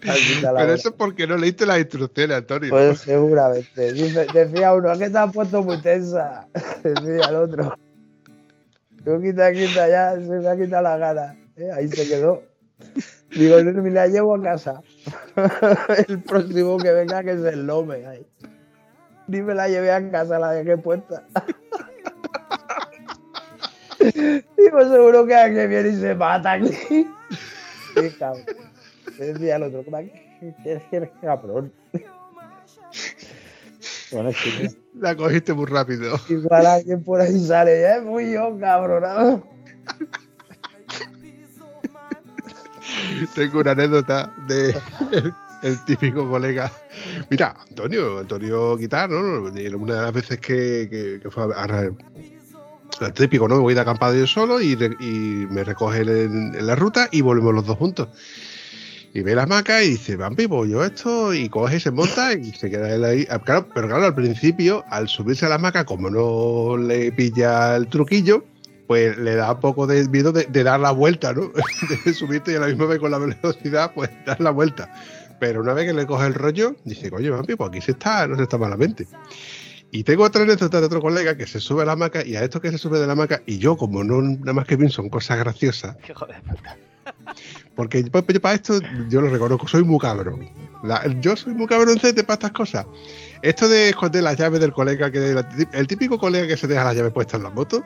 Speaker 1: Pero eso es porque no leíste las instrucciones, Antonio.
Speaker 3: Pues seguramente. decía uno, ¿qué te has puesto muy tensa? Decía el otro. Tú quita, quita, ya se me ha quitado la gana. ¿eh? Ahí se quedó. Digo, me la llevo a casa. el próximo que venga que es el Lome. Ahí. Ni me la llevé a casa, la dejé puesta. Digo, seguro que alguien viene y se mata aquí. Qué cabrón. Le decía al otro, ¿qué eres cabrón?
Speaker 1: Bueno, es La cogiste muy rápido.
Speaker 3: Igual alguien por ahí sale, ya fui yo, cabrón.
Speaker 1: Tengo una anécdota de el, típico colega. Mira, Antonio, Antonio Guitar, ¿no? Una de las veces que, que fue a, típico, ¿no? Me voy de acampada yo solo y, me recoge en, la ruta y volvemos los dos juntos. Y ve la hamaca y dice, van vivo yo esto, y coge y se monta y se queda él ahí. Ah, claro, pero claro, al principio, al subirse a la hamaca, como no le pilla el truquillo, pues le da un poco de miedo de, dar la vuelta, ¿no? de subirte y a la misma vez con la velocidad, pues dar la vuelta. Pero una vez que le coge el rollo, dice, coño, Vampi, pues aquí se está, no se está malamente. Y tengo otra anécdota de otro colega que se sube a la hamaca y a esto que se sube de la hamaca y yo, como no nada más que bien son cosas graciosas. Porque yo, para esto yo lo reconozco, soy muy cabrón. yo soy muy cabrón para estas cosas. Esto de esconder las llaves del colega, que el típico colega que se deja las llaves puestas en la moto,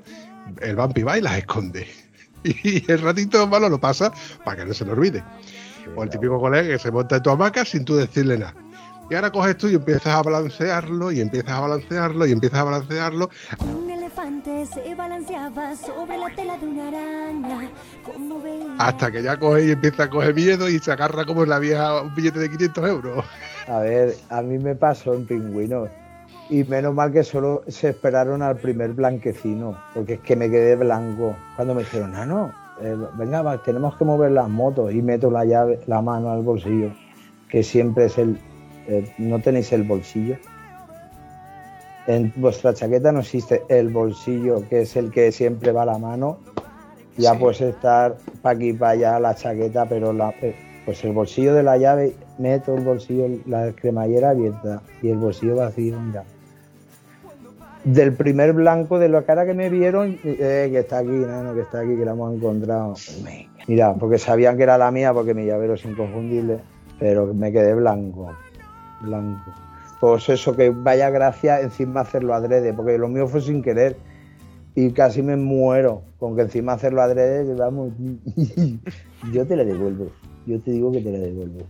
Speaker 1: el vampi va y las esconde. Y el ratito malo lo pasa para que no se lo olvide. O el típico colega que se monta en tu hamaca sin tú decirle nada. Y ahora coges tú y empiezas a balancearlo y empiezas a balancearlo y empiezas a balancearlo. Un elefante se balanceaba sobre la tela de una araña. Hasta que ya coge y empieza a coger miedo y se agarra como en la vieja un billete de 500 euros.
Speaker 3: A ver, a mí me pasó en pingüinos. Y menos mal que solo se esperaron al primer blanquecino, porque es que me quedé blanco. Cuando me dijeron, ah, no, eh, venga, tenemos que mover las motos y meto la llave, la mano al bolsillo, que siempre es el, eh, no tenéis el bolsillo. En vuestra chaqueta no existe el bolsillo, que es el que siempre va a la mano. Ya puedes estar para aquí, para allá la chaqueta, pero la, eh, pues el bolsillo de la llave, meto el bolsillo, la cremallera abierta y el bolsillo vacío, mira. Del primer blanco de la cara que me vieron, eh, que está aquí, no, que está aquí, que la hemos encontrado. Mira, porque sabían que era la mía, porque mi llavero es inconfundible, pero me quedé blanco blanco. Pues eso, que vaya gracia encima hacerlo adrede, porque lo mío fue sin querer y casi me muero con que encima hacerlo adrede, vamos, yo te la devuelvo, yo te digo que te la devuelvo.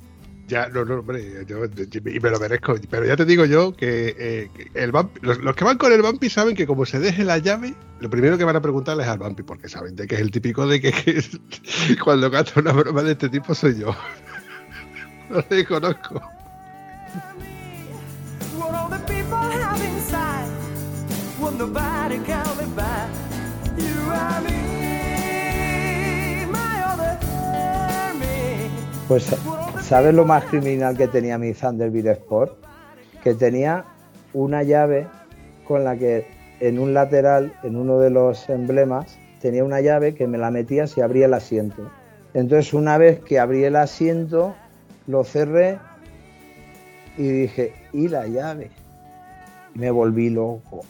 Speaker 1: Ya, no, no, hombre, yo, me lo merezco, pero ya te digo yo que, eh, el los, que van con el vampi saben que como se deje la llave, lo primero que van a preguntarle es al vampi, porque saben de que es el típico de que, cuando canta una broma de este tipo soy yo. no le conozco.
Speaker 3: Pues, ¿sabes lo más criminal que tenía mi Thunderbird Sport? Que tenía una llave con la que en un lateral, en uno de los emblemas, tenía una llave que me la metía si abría el asiento. Entonces una vez que abrí el asiento, lo cerré y dije, ¿y la llave? Me volví loco.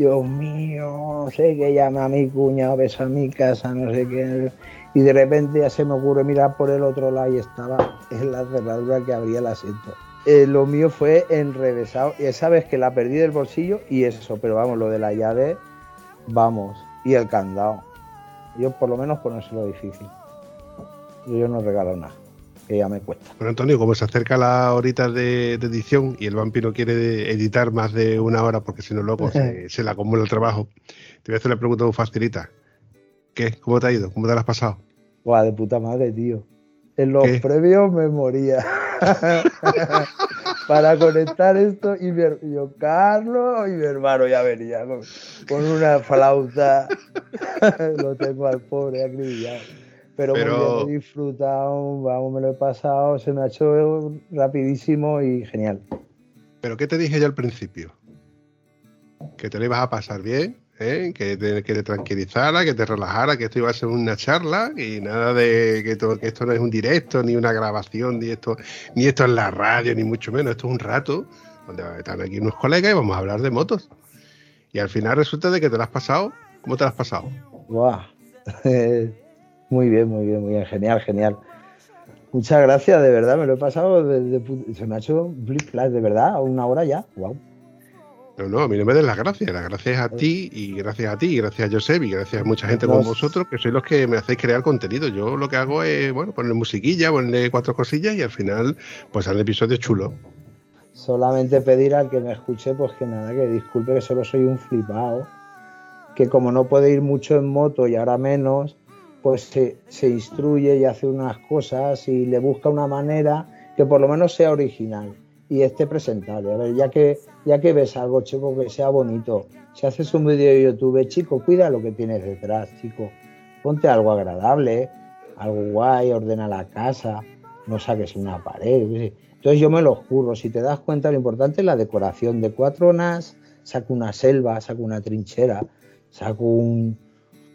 Speaker 3: Dios mío, no sé qué llama a mi cuñado, ves a mi casa, no sé qué. Y de repente ya se me ocurre mirar por el otro lado y estaba en la cerradura que abría el asiento. Eh, lo mío fue enrevesado. Esa vez que la perdí del bolsillo y eso, pero vamos, lo de la llave, vamos. Y el candado. Yo por lo menos ponérselo difícil. Yo no regalo nada, que ya me cuesta.
Speaker 1: Bueno, Antonio, como se acerca la horita de, de edición y el vampiro quiere editar más de una hora porque si no luego se, se le acumula el trabajo, te voy a hacer una pregunta muy facilita. ¿Qué? ¿Cómo te ha ido? ¿Cómo te la has pasado?
Speaker 3: Guau, de puta madre, tío. En los
Speaker 1: ¿Qué?
Speaker 3: previos me moría. Para conectar esto y mi, yo, Carlos y mi hermano ya venía con, con una flauta. lo tengo al pobre acribillado. Pero, muy
Speaker 1: Pero-
Speaker 3: he disfrutado, vamos, me lo he pasado, se me ha hecho rapidísimo y genial.
Speaker 1: ¿Pero qué te dije yo al principio? Que te lo ibas a pasar bien, ¿eh? que, te, que te tranquilizara, que te relajara, que esto iba a ser una charla y nada de que, to- que esto no es un directo, ni una grabación, ni esto, ni esto es la radio, ni mucho menos. Esto es un rato donde están aquí unos colegas y vamos a hablar de motos. Y al final resulta de que te lo has pasado. ¿Cómo te lo has pasado?
Speaker 3: Guau. muy bien, muy bien, muy bien, genial, genial. Muchas gracias, de verdad, me lo he pasado, de- de se me ha hecho un flip flash, de verdad, una hora ya, wow.
Speaker 1: No, no, a mí no me des las gracias. Las gracias a ti y gracias a ti, y gracias a Josep y gracias a mucha gente como vosotros que sois los que me hacéis crear contenido. Yo lo que hago es, bueno, ponerle musiquilla, ponerle cuatro cosillas y al final, pues sale episodio chulo.
Speaker 3: Solamente pedir al que me escuche, pues que nada, que disculpe que solo soy un flipado, que como no puede ir mucho en moto y ahora menos, pues se, instruye y hace unas cosas y le busca una manera que por lo menos sea original y esté presentable. A ver, ya que, ya que ves algo, chico, que sea bonito, si haces un vídeo de YouTube, chico, cuida lo que tienes detrás, chico. Ponte algo agradable, algo guay, ordena la casa, no saques una pared. Entonces yo me lo juro, si te das cuenta, lo importante es la decoración de cuatro nas, saco una selva, saco una trinchera, saco un,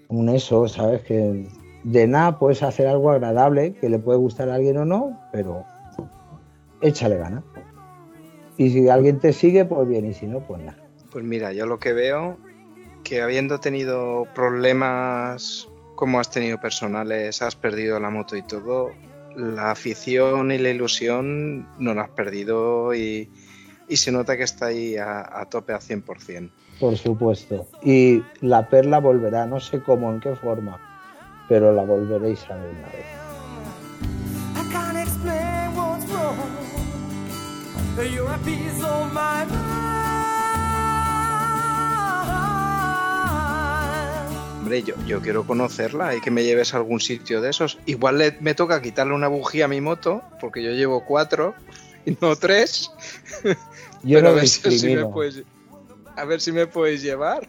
Speaker 3: un eso, ¿sabes? Que de nada puedes hacer algo agradable, que le puede gustar a alguien o no, pero échale ganas. Y si alguien te sigue, pues bien, y si no, pues nada.
Speaker 2: Pues mira, yo lo que veo que habiendo tenido problemas como has tenido personales, has perdido la moto y todo, la afición y la ilusión no la has perdido y, y se nota que está ahí a, a tope al 100%.
Speaker 3: Por supuesto. Y la perla volverá, no sé cómo, en qué forma, pero la volveréis a ver una vez.
Speaker 8: I can't explain what's wrong. You're a piece of my mind.
Speaker 2: Hombre, yo, yo quiero conocerla y que me lleves a algún sitio de esos. Igual le- me toca quitarle una bujía a mi moto, porque yo llevo cuatro no tres.
Speaker 3: Yo
Speaker 2: Pero
Speaker 3: no
Speaker 2: a ver si- me
Speaker 3: discrimino.
Speaker 2: puedes- a ver si me puedes llevar.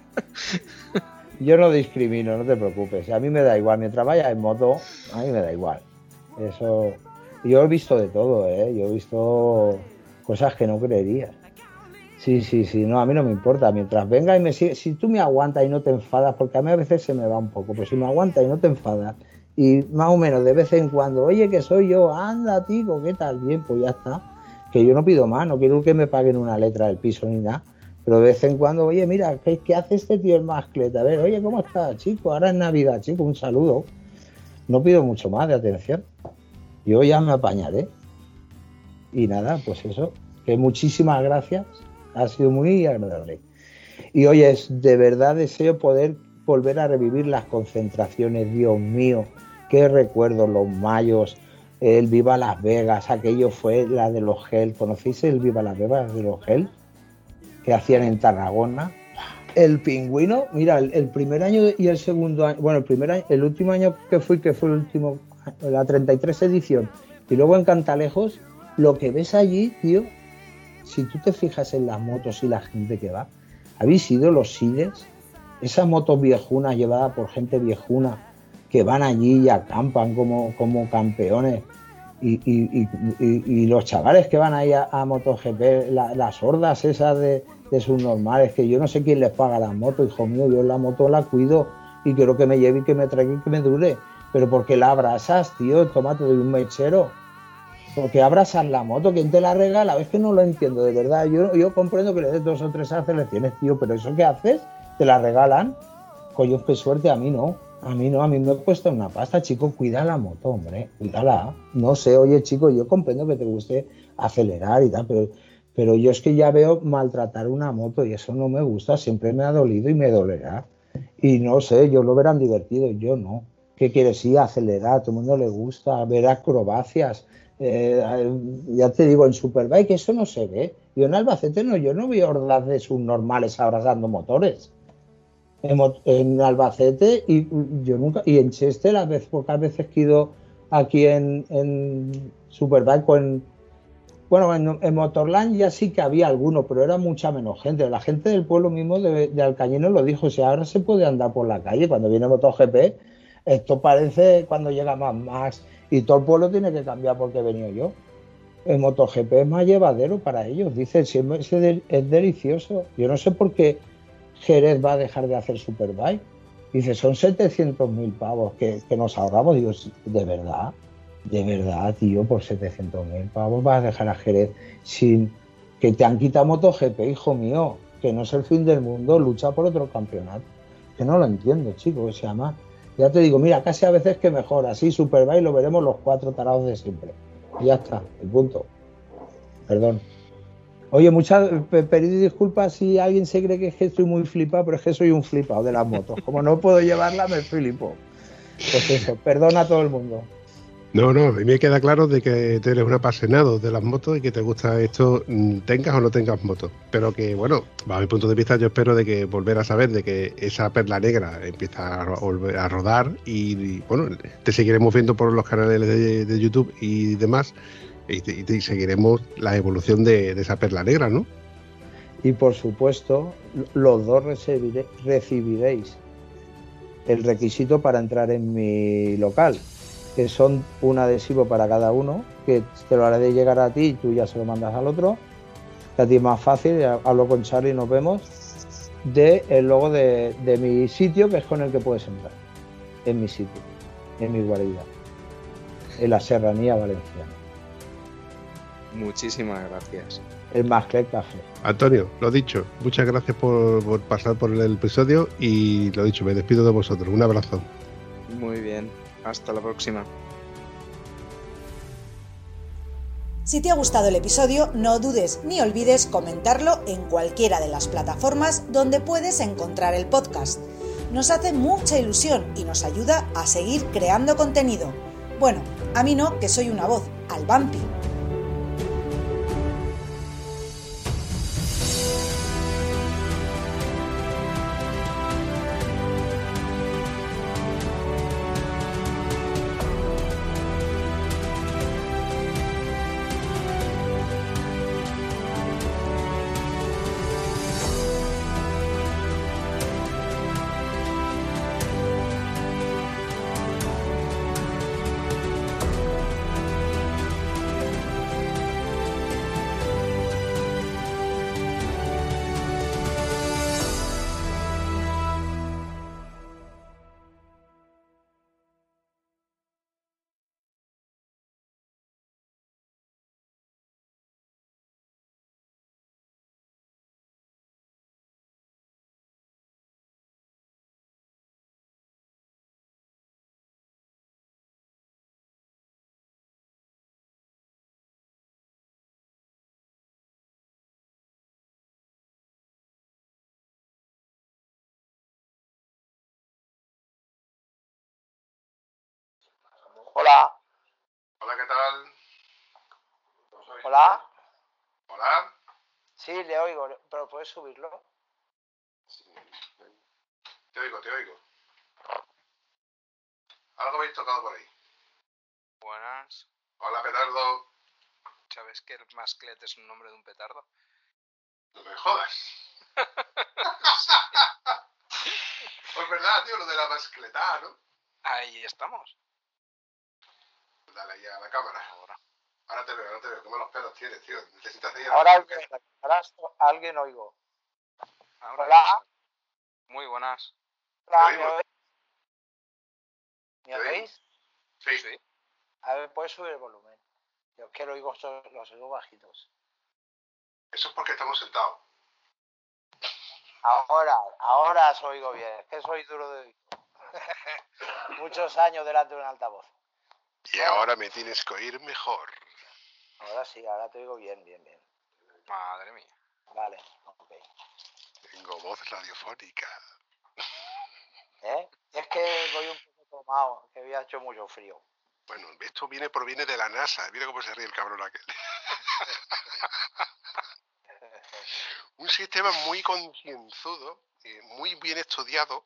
Speaker 3: Yo no discrimino, no te preocupes. A mí me da igual. Mientras vaya en moto, a mí me da igual. Eso. Yo he visto de todo, ¿eh? Yo he visto cosas que no creerías. Sí, sí, sí. No, a mí no me importa. Mientras venga y me sigue. Si tú me aguantas y no te enfadas, porque a mí a veces se me va un poco, pero si me aguantas y no te enfadas, y más o menos de vez en cuando, oye, que soy yo, anda, tico, ¿qué tal? Bien, pues ya está. Que yo no pido más, no quiero que me paguen una letra del piso ni nada. Pero de vez en cuando, oye, mira, ¿qué, hace este tío el mascleta? A ver, oye, ¿cómo estás, chico? Ahora es Navidad, chico, un saludo. No pido mucho más de atención. Yo ya me apañaré. Y nada, pues eso. Que muchísimas gracias. Ha sido muy agradable. Y oye, es- de verdad deseo poder volver a revivir las concentraciones. Dios mío, qué recuerdos, los mayos, el Viva Las Vegas, aquello fue la de los gel. ¿Conocéis el Viva Las Vegas de los gel? que hacían en Tarragona. El pingüino, mira, el, primer año y el segundo año, bueno, el primer año, el último año que fui, que fue el último, la 33 edición, y luego en Cantalejos, lo que ves allí, tío, si tú te fijas en las motos y la gente que va, ¿habéis ido los SIDES? Esas motos viejunas llevadas por gente viejuna que van allí y acampan como, como campeones. Y, y- y- los chavales que van ahí a, MotoGP, la- las hordas esas de, de sus normales, que yo no sé quién les paga las motos, hijo mío, yo la moto la cuido y quiero que me lleve y que me traiga y que me dure. Pero ¿por qué la abrazas, tío? Tómate de un mechero. ¿Por qué abrazas la moto? ¿Quién te la regala? Es que no lo entiendo, de verdad. Yo, yo comprendo que le des dos o tres aceleraciones, tío, pero ¿eso qué haces? ¿Te la regalan? Coño, qué suerte, a mí no. A mí no, a mí me cuesta una pasta, chico. Cuida la moto, hombre, cuídala. No sé, oye, chico, yo comprendo que te guste acelerar y tal, pero, pero yo es que ya veo maltratar una moto y eso no me gusta. Siempre me ha dolido y me dolerá. Y no sé, yo lo verán divertido, yo no. ¿Qué quieres? Sí, acelerar, a todo el mundo le gusta, ver acrobacias. Eh, ya te digo, en Superbike eso no se ve. Yo en Albacete no, yo no veo hordas de subnormales abrazando motores. En, Albacete y yo nunca, y en Chester, a veces, pocas veces he ido aquí en, en Superbike o en, bueno, en, Motorland ya sí que había alguno, pero era mucha menos gente. La gente del pueblo mismo de, de Alcañeno lo dijo, si ahora se puede andar por la calle, cuando viene MotoGP, esto parece cuando llega más y todo el pueblo tiene que cambiar porque he venido yo. El MotoGP es más llevadero para ellos, dicen, si es, es- es delicioso. Yo no sé por qué Jerez va a dejar de hacer Superbike. Dice, son 700.000 pavos que, que nos ahorramos. Digo, "Sí, de verdad, de verdad, tío, por 700.000 pavos vas a dejar a Jerez sin que te han quitado MotoGP, hijo mío, que no es el fin del mundo, lucha por otro campeonato. Que no lo entiendo, chico, se llama. Ya te digo, mira, casi a veces que mejor, así Superbike lo veremos los cuatro tarados de siempre. Y ya está, el punto. Perdón. Oye, muchas pe- pedid disculpas si alguien se cree que es que estoy muy flipado, pero es que soy un flipado de las motos. Como no puedo llevarla, me flipo. Pues eso, perdona a todo el mundo.
Speaker 1: No, no, a mí me queda claro de que eres un apasionado de las motos y que te gusta esto, mm, tengas o no tengas moto. Pero que, bueno, bajo mi punto de vista, yo espero de que volver a saber de que esa perla negra empieza a, volver a rodar y, bueno, te seguiremos viendo por los canales de YouTube y demás y, seguiremos la evolución de, esa perla negra, ¿no?
Speaker 3: Y por supuesto, los dos recibiréis el requisito para entrar en mi local, que son un adhesivo para cada uno, que te lo haré de llegar a ti y tú ya se lo mandas al otro. Que a ti es más fácil, hablo con Charlie y nos vemos. De el logo de, de mi sitio, que es con el que puedes entrar. En mi sitio, en mi guarida, en la serranía valenciana.
Speaker 2: Muchísimas gracias.
Speaker 3: El Masclet Café.
Speaker 1: Antonio, lo dicho, muchas gracias por, por pasar por el episodio y lo dicho, me despido de vosotros. Un abrazo.
Speaker 2: Muy bien. Hasta la próxima.
Speaker 9: Si te ha gustado el episodio, no dudes ni olvides comentarlo en cualquiera de las plataformas donde puedes encontrar el podcast. Nos hace mucha ilusión y nos ayuda a seguir creando contenido. Bueno, a mí no, que soy una voz, al vampi.
Speaker 3: Hola,
Speaker 1: Hola, ¿qué tal?
Speaker 3: hola.
Speaker 1: Hola.
Speaker 3: Sí, le oigo, pero puedes subirlo.
Speaker 1: Te oigo, te oigo. Algo habéis tocado por ahí.
Speaker 7: Buenas.
Speaker 1: Hola, petardo.
Speaker 7: ¿Sabes que el masclet es un nombre de un petardo?
Speaker 1: No me jodas. Pues verdad, tío, lo de la mascletada, ¿no?
Speaker 7: Ahí estamos.
Speaker 1: Dale ahí a la cámara.
Speaker 7: Ahora.
Speaker 1: Ahora te veo, ahora te veo. ¿Cómo los pelos tienes, tío? Necesitas ir a
Speaker 3: Ahora, alguien- ahora alguien oigo.
Speaker 7: Ahora
Speaker 3: Hola.
Speaker 7: Muy buenas.
Speaker 3: Hola, ¿me oís? ¿Me oís?
Speaker 1: Sí.
Speaker 2: Sí.
Speaker 3: A ver, puedes subir el volumen. Yo es que lo oigo, los oigo bajitos.
Speaker 1: Eso es porque estamos sentados.
Speaker 3: Ahora, ahora os oigo bien. Es que soy duro de oído. Muchos años delante de un altavoz.
Speaker 1: Y ahora me tienes que oír mejor.
Speaker 3: Ahora sí, ahora te oigo bien, bien, bien.
Speaker 2: Madre mía.
Speaker 3: Vale, ok.
Speaker 1: Tengo voz radiofónica.
Speaker 3: ¿Eh? Es que voy un poco tomado, que había hecho mucho frío.
Speaker 1: Bueno, esto viene proviene de la NASA. Mira cómo se ríe el cabrón aquel. Un sistema muy concienzudo, eh, muy bien estudiado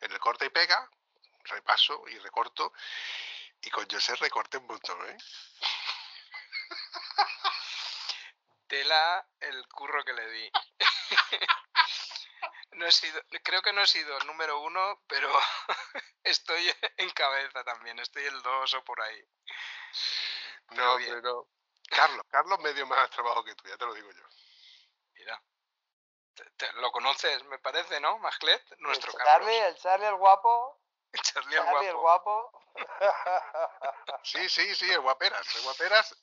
Speaker 1: en el corte y pega, repaso y recorto. Y con José recorte un montón, ¿eh?
Speaker 2: Tela el curro que le di. No he sido, creo que no he sido el número uno, pero estoy en cabeza también, estoy el dos o por ahí. Pero
Speaker 1: No,
Speaker 2: bien.
Speaker 1: hombre, no. Carlos, Carlos me dio más trabajo que tú, ya te lo digo yo.
Speaker 2: Mira. Te- te- ¿Lo conoces, me parece, no? Masclet, nuestro
Speaker 3: el
Speaker 2: Carlos.
Speaker 3: Charlie, el Charlie el guapo.
Speaker 2: Charlie el
Speaker 3: Charlie el
Speaker 2: guapo.
Speaker 3: guapo.
Speaker 1: Sí, sí, sí, el guaperas, el guaperas.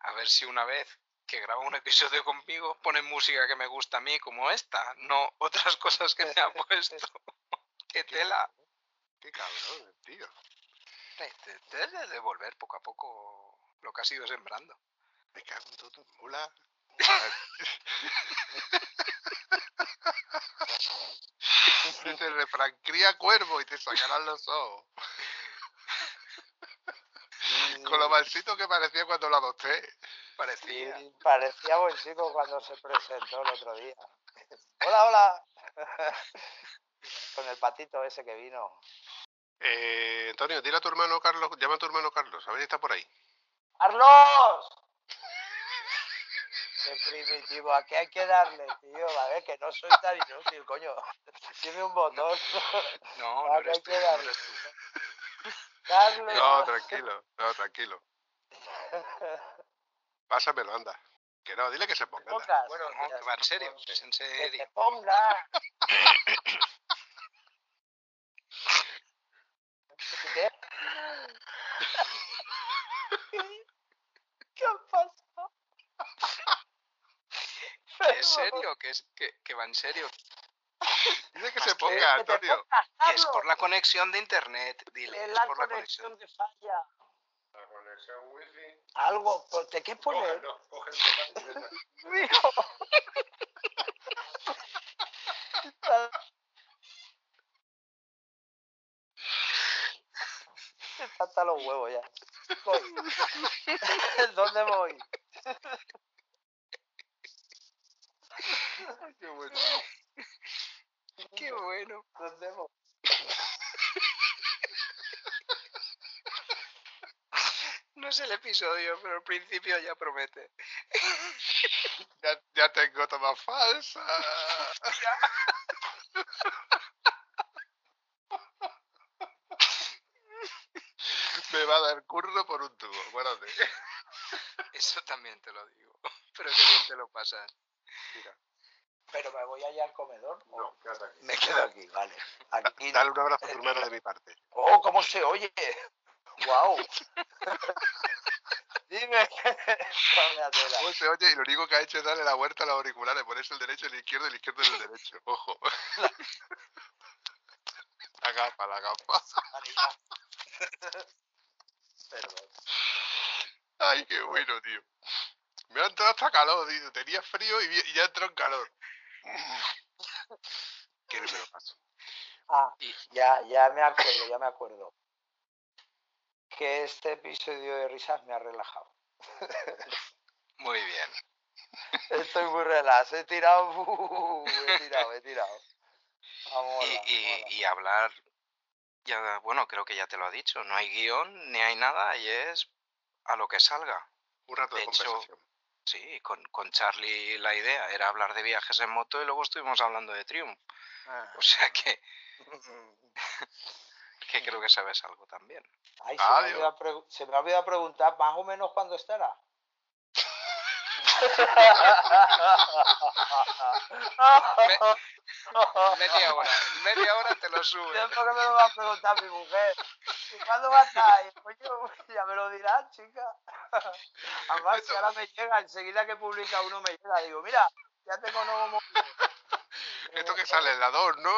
Speaker 2: A ver si una vez que graba un episodio conmigo pone música que me gusta a mí como esta, no otras cosas que me ha puesto. ¡Qué tela!
Speaker 1: Qué cabrón, tío.
Speaker 2: Te, te de devolver poco a poco lo que has ido sembrando.
Speaker 1: Me cago en todo, mola. Dice el refrán, cría cuervo y te sacarán los ojos. Con lo malcito que parecía cuando lo adopté.
Speaker 2: Parecía.
Speaker 3: Y parecía buen chico cuando se presentó el otro día. Hola, hola. Con el patito ese que vino.
Speaker 1: Eh, Antonio, dile a tu hermano Carlos, llama a tu hermano Carlos, a ver si está por ahí.
Speaker 3: ¡Carlos! Qué primitivo, ¿a qué hay que darle, tío? A ver, que no soy tan inútil, coño. Dime un botón.
Speaker 2: No,
Speaker 3: ¿A
Speaker 2: no
Speaker 3: qué
Speaker 2: eres
Speaker 3: hay
Speaker 2: tú,
Speaker 3: que
Speaker 2: no
Speaker 3: darle?
Speaker 2: eres tú.
Speaker 3: Carlos.
Speaker 1: No, tranquilo, no, tranquilo. Pásamelo, anda. Que no, dile que se ponga. anda.
Speaker 3: Pongas.
Speaker 2: Bueno, no, que va en serio, es en
Speaker 3: Que te
Speaker 2: serio.
Speaker 3: ponga. ¿Qué? ¿Qué ha pasado?
Speaker 2: ¿Que es serio? ¿Que, es, que, que va en serio?
Speaker 1: Dile que
Speaker 2: Más
Speaker 1: se ponga,
Speaker 3: Que
Speaker 1: Antonio.
Speaker 3: pongas,
Speaker 2: es por la conexión de internet, dile.
Speaker 3: Es
Speaker 2: Es
Speaker 3: la
Speaker 2: por la conexión.
Speaker 3: conexión que falla.
Speaker 1: La conexión wifi.
Speaker 3: Algo, ¿te qué poner?
Speaker 1: coge
Speaker 3: Mío. Está hasta los huevos ya. Voy. ¿Dónde voy?
Speaker 1: Qué bueno.
Speaker 2: Qué bueno.
Speaker 3: ¿Dónde voy?
Speaker 2: No es el episodio, pero al principio ya promete.
Speaker 1: Ya, ya tengo toma falsa. Me va a dar curro por un tubo.
Speaker 2: Eso también te lo digo. Pero qué bien te lo pasas.
Speaker 3: ¿Pero me voy allá al comedor? ¿O
Speaker 1: No, quédate aquí.
Speaker 3: Me quedo aquí, vale. Aquí.
Speaker 1: Dale un abrazo a tu hermana de mi parte.
Speaker 3: ¡Oh, cómo se oye! ¡Guau! Dime. Vaya tela.
Speaker 1: ¿Cómo se oye? Y lo único que ha hecho es darle la vuelta a los auriculares, ponerse el derecho, el izquierdo, el izquierdo y el derecho. Ojo. La gafa, la gafa.
Speaker 3: Perdón.
Speaker 1: Ay, qué bueno, tío. Me ha entrado hasta calor, tío. Tenía frío y, ya entró en calor. ¿Qué me lo paso?
Speaker 3: Ah, ya, ya me acuerdo, ya me acuerdo. Que este episodio de risas me ha relajado.
Speaker 2: Muy bien.
Speaker 3: Estoy muy relax, he tirado, uh, he tirado, he tirado. Vamos,
Speaker 2: Y, y, y hablar, ya, bueno, creo que ya te lo ha dicho, no hay guion ni hay nada y es a lo que salga.
Speaker 1: Un rato de,
Speaker 2: De hecho,
Speaker 1: conversación.
Speaker 2: Sí, con, con Charlie la idea era hablar de viajes en moto y luego estuvimos hablando de Triumph. O sea que, que creo que sabes algo también.
Speaker 3: Ay, se, me olvidado se me ha olvidado preguntar más o menos cuándo estará.
Speaker 2: Media hora, media hora te lo sube.
Speaker 3: Tiempo que me lo va a preguntar mi mujer. ¿Y cuándo va a estar? Coño, ya me lo dirás, chica. Además, que ahora me llega, enseguida que publica uno me llega, digo, mira, ya tengo nuevo móvil.
Speaker 1: Esto que sale en la 2, ¿no?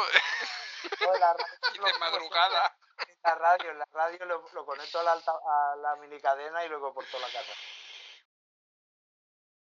Speaker 3: No, en la radio,
Speaker 2: de madrugada.
Speaker 3: En la radio, en la radio lo, lo conecto a la, alta- a la minicadena y luego por toda la casa.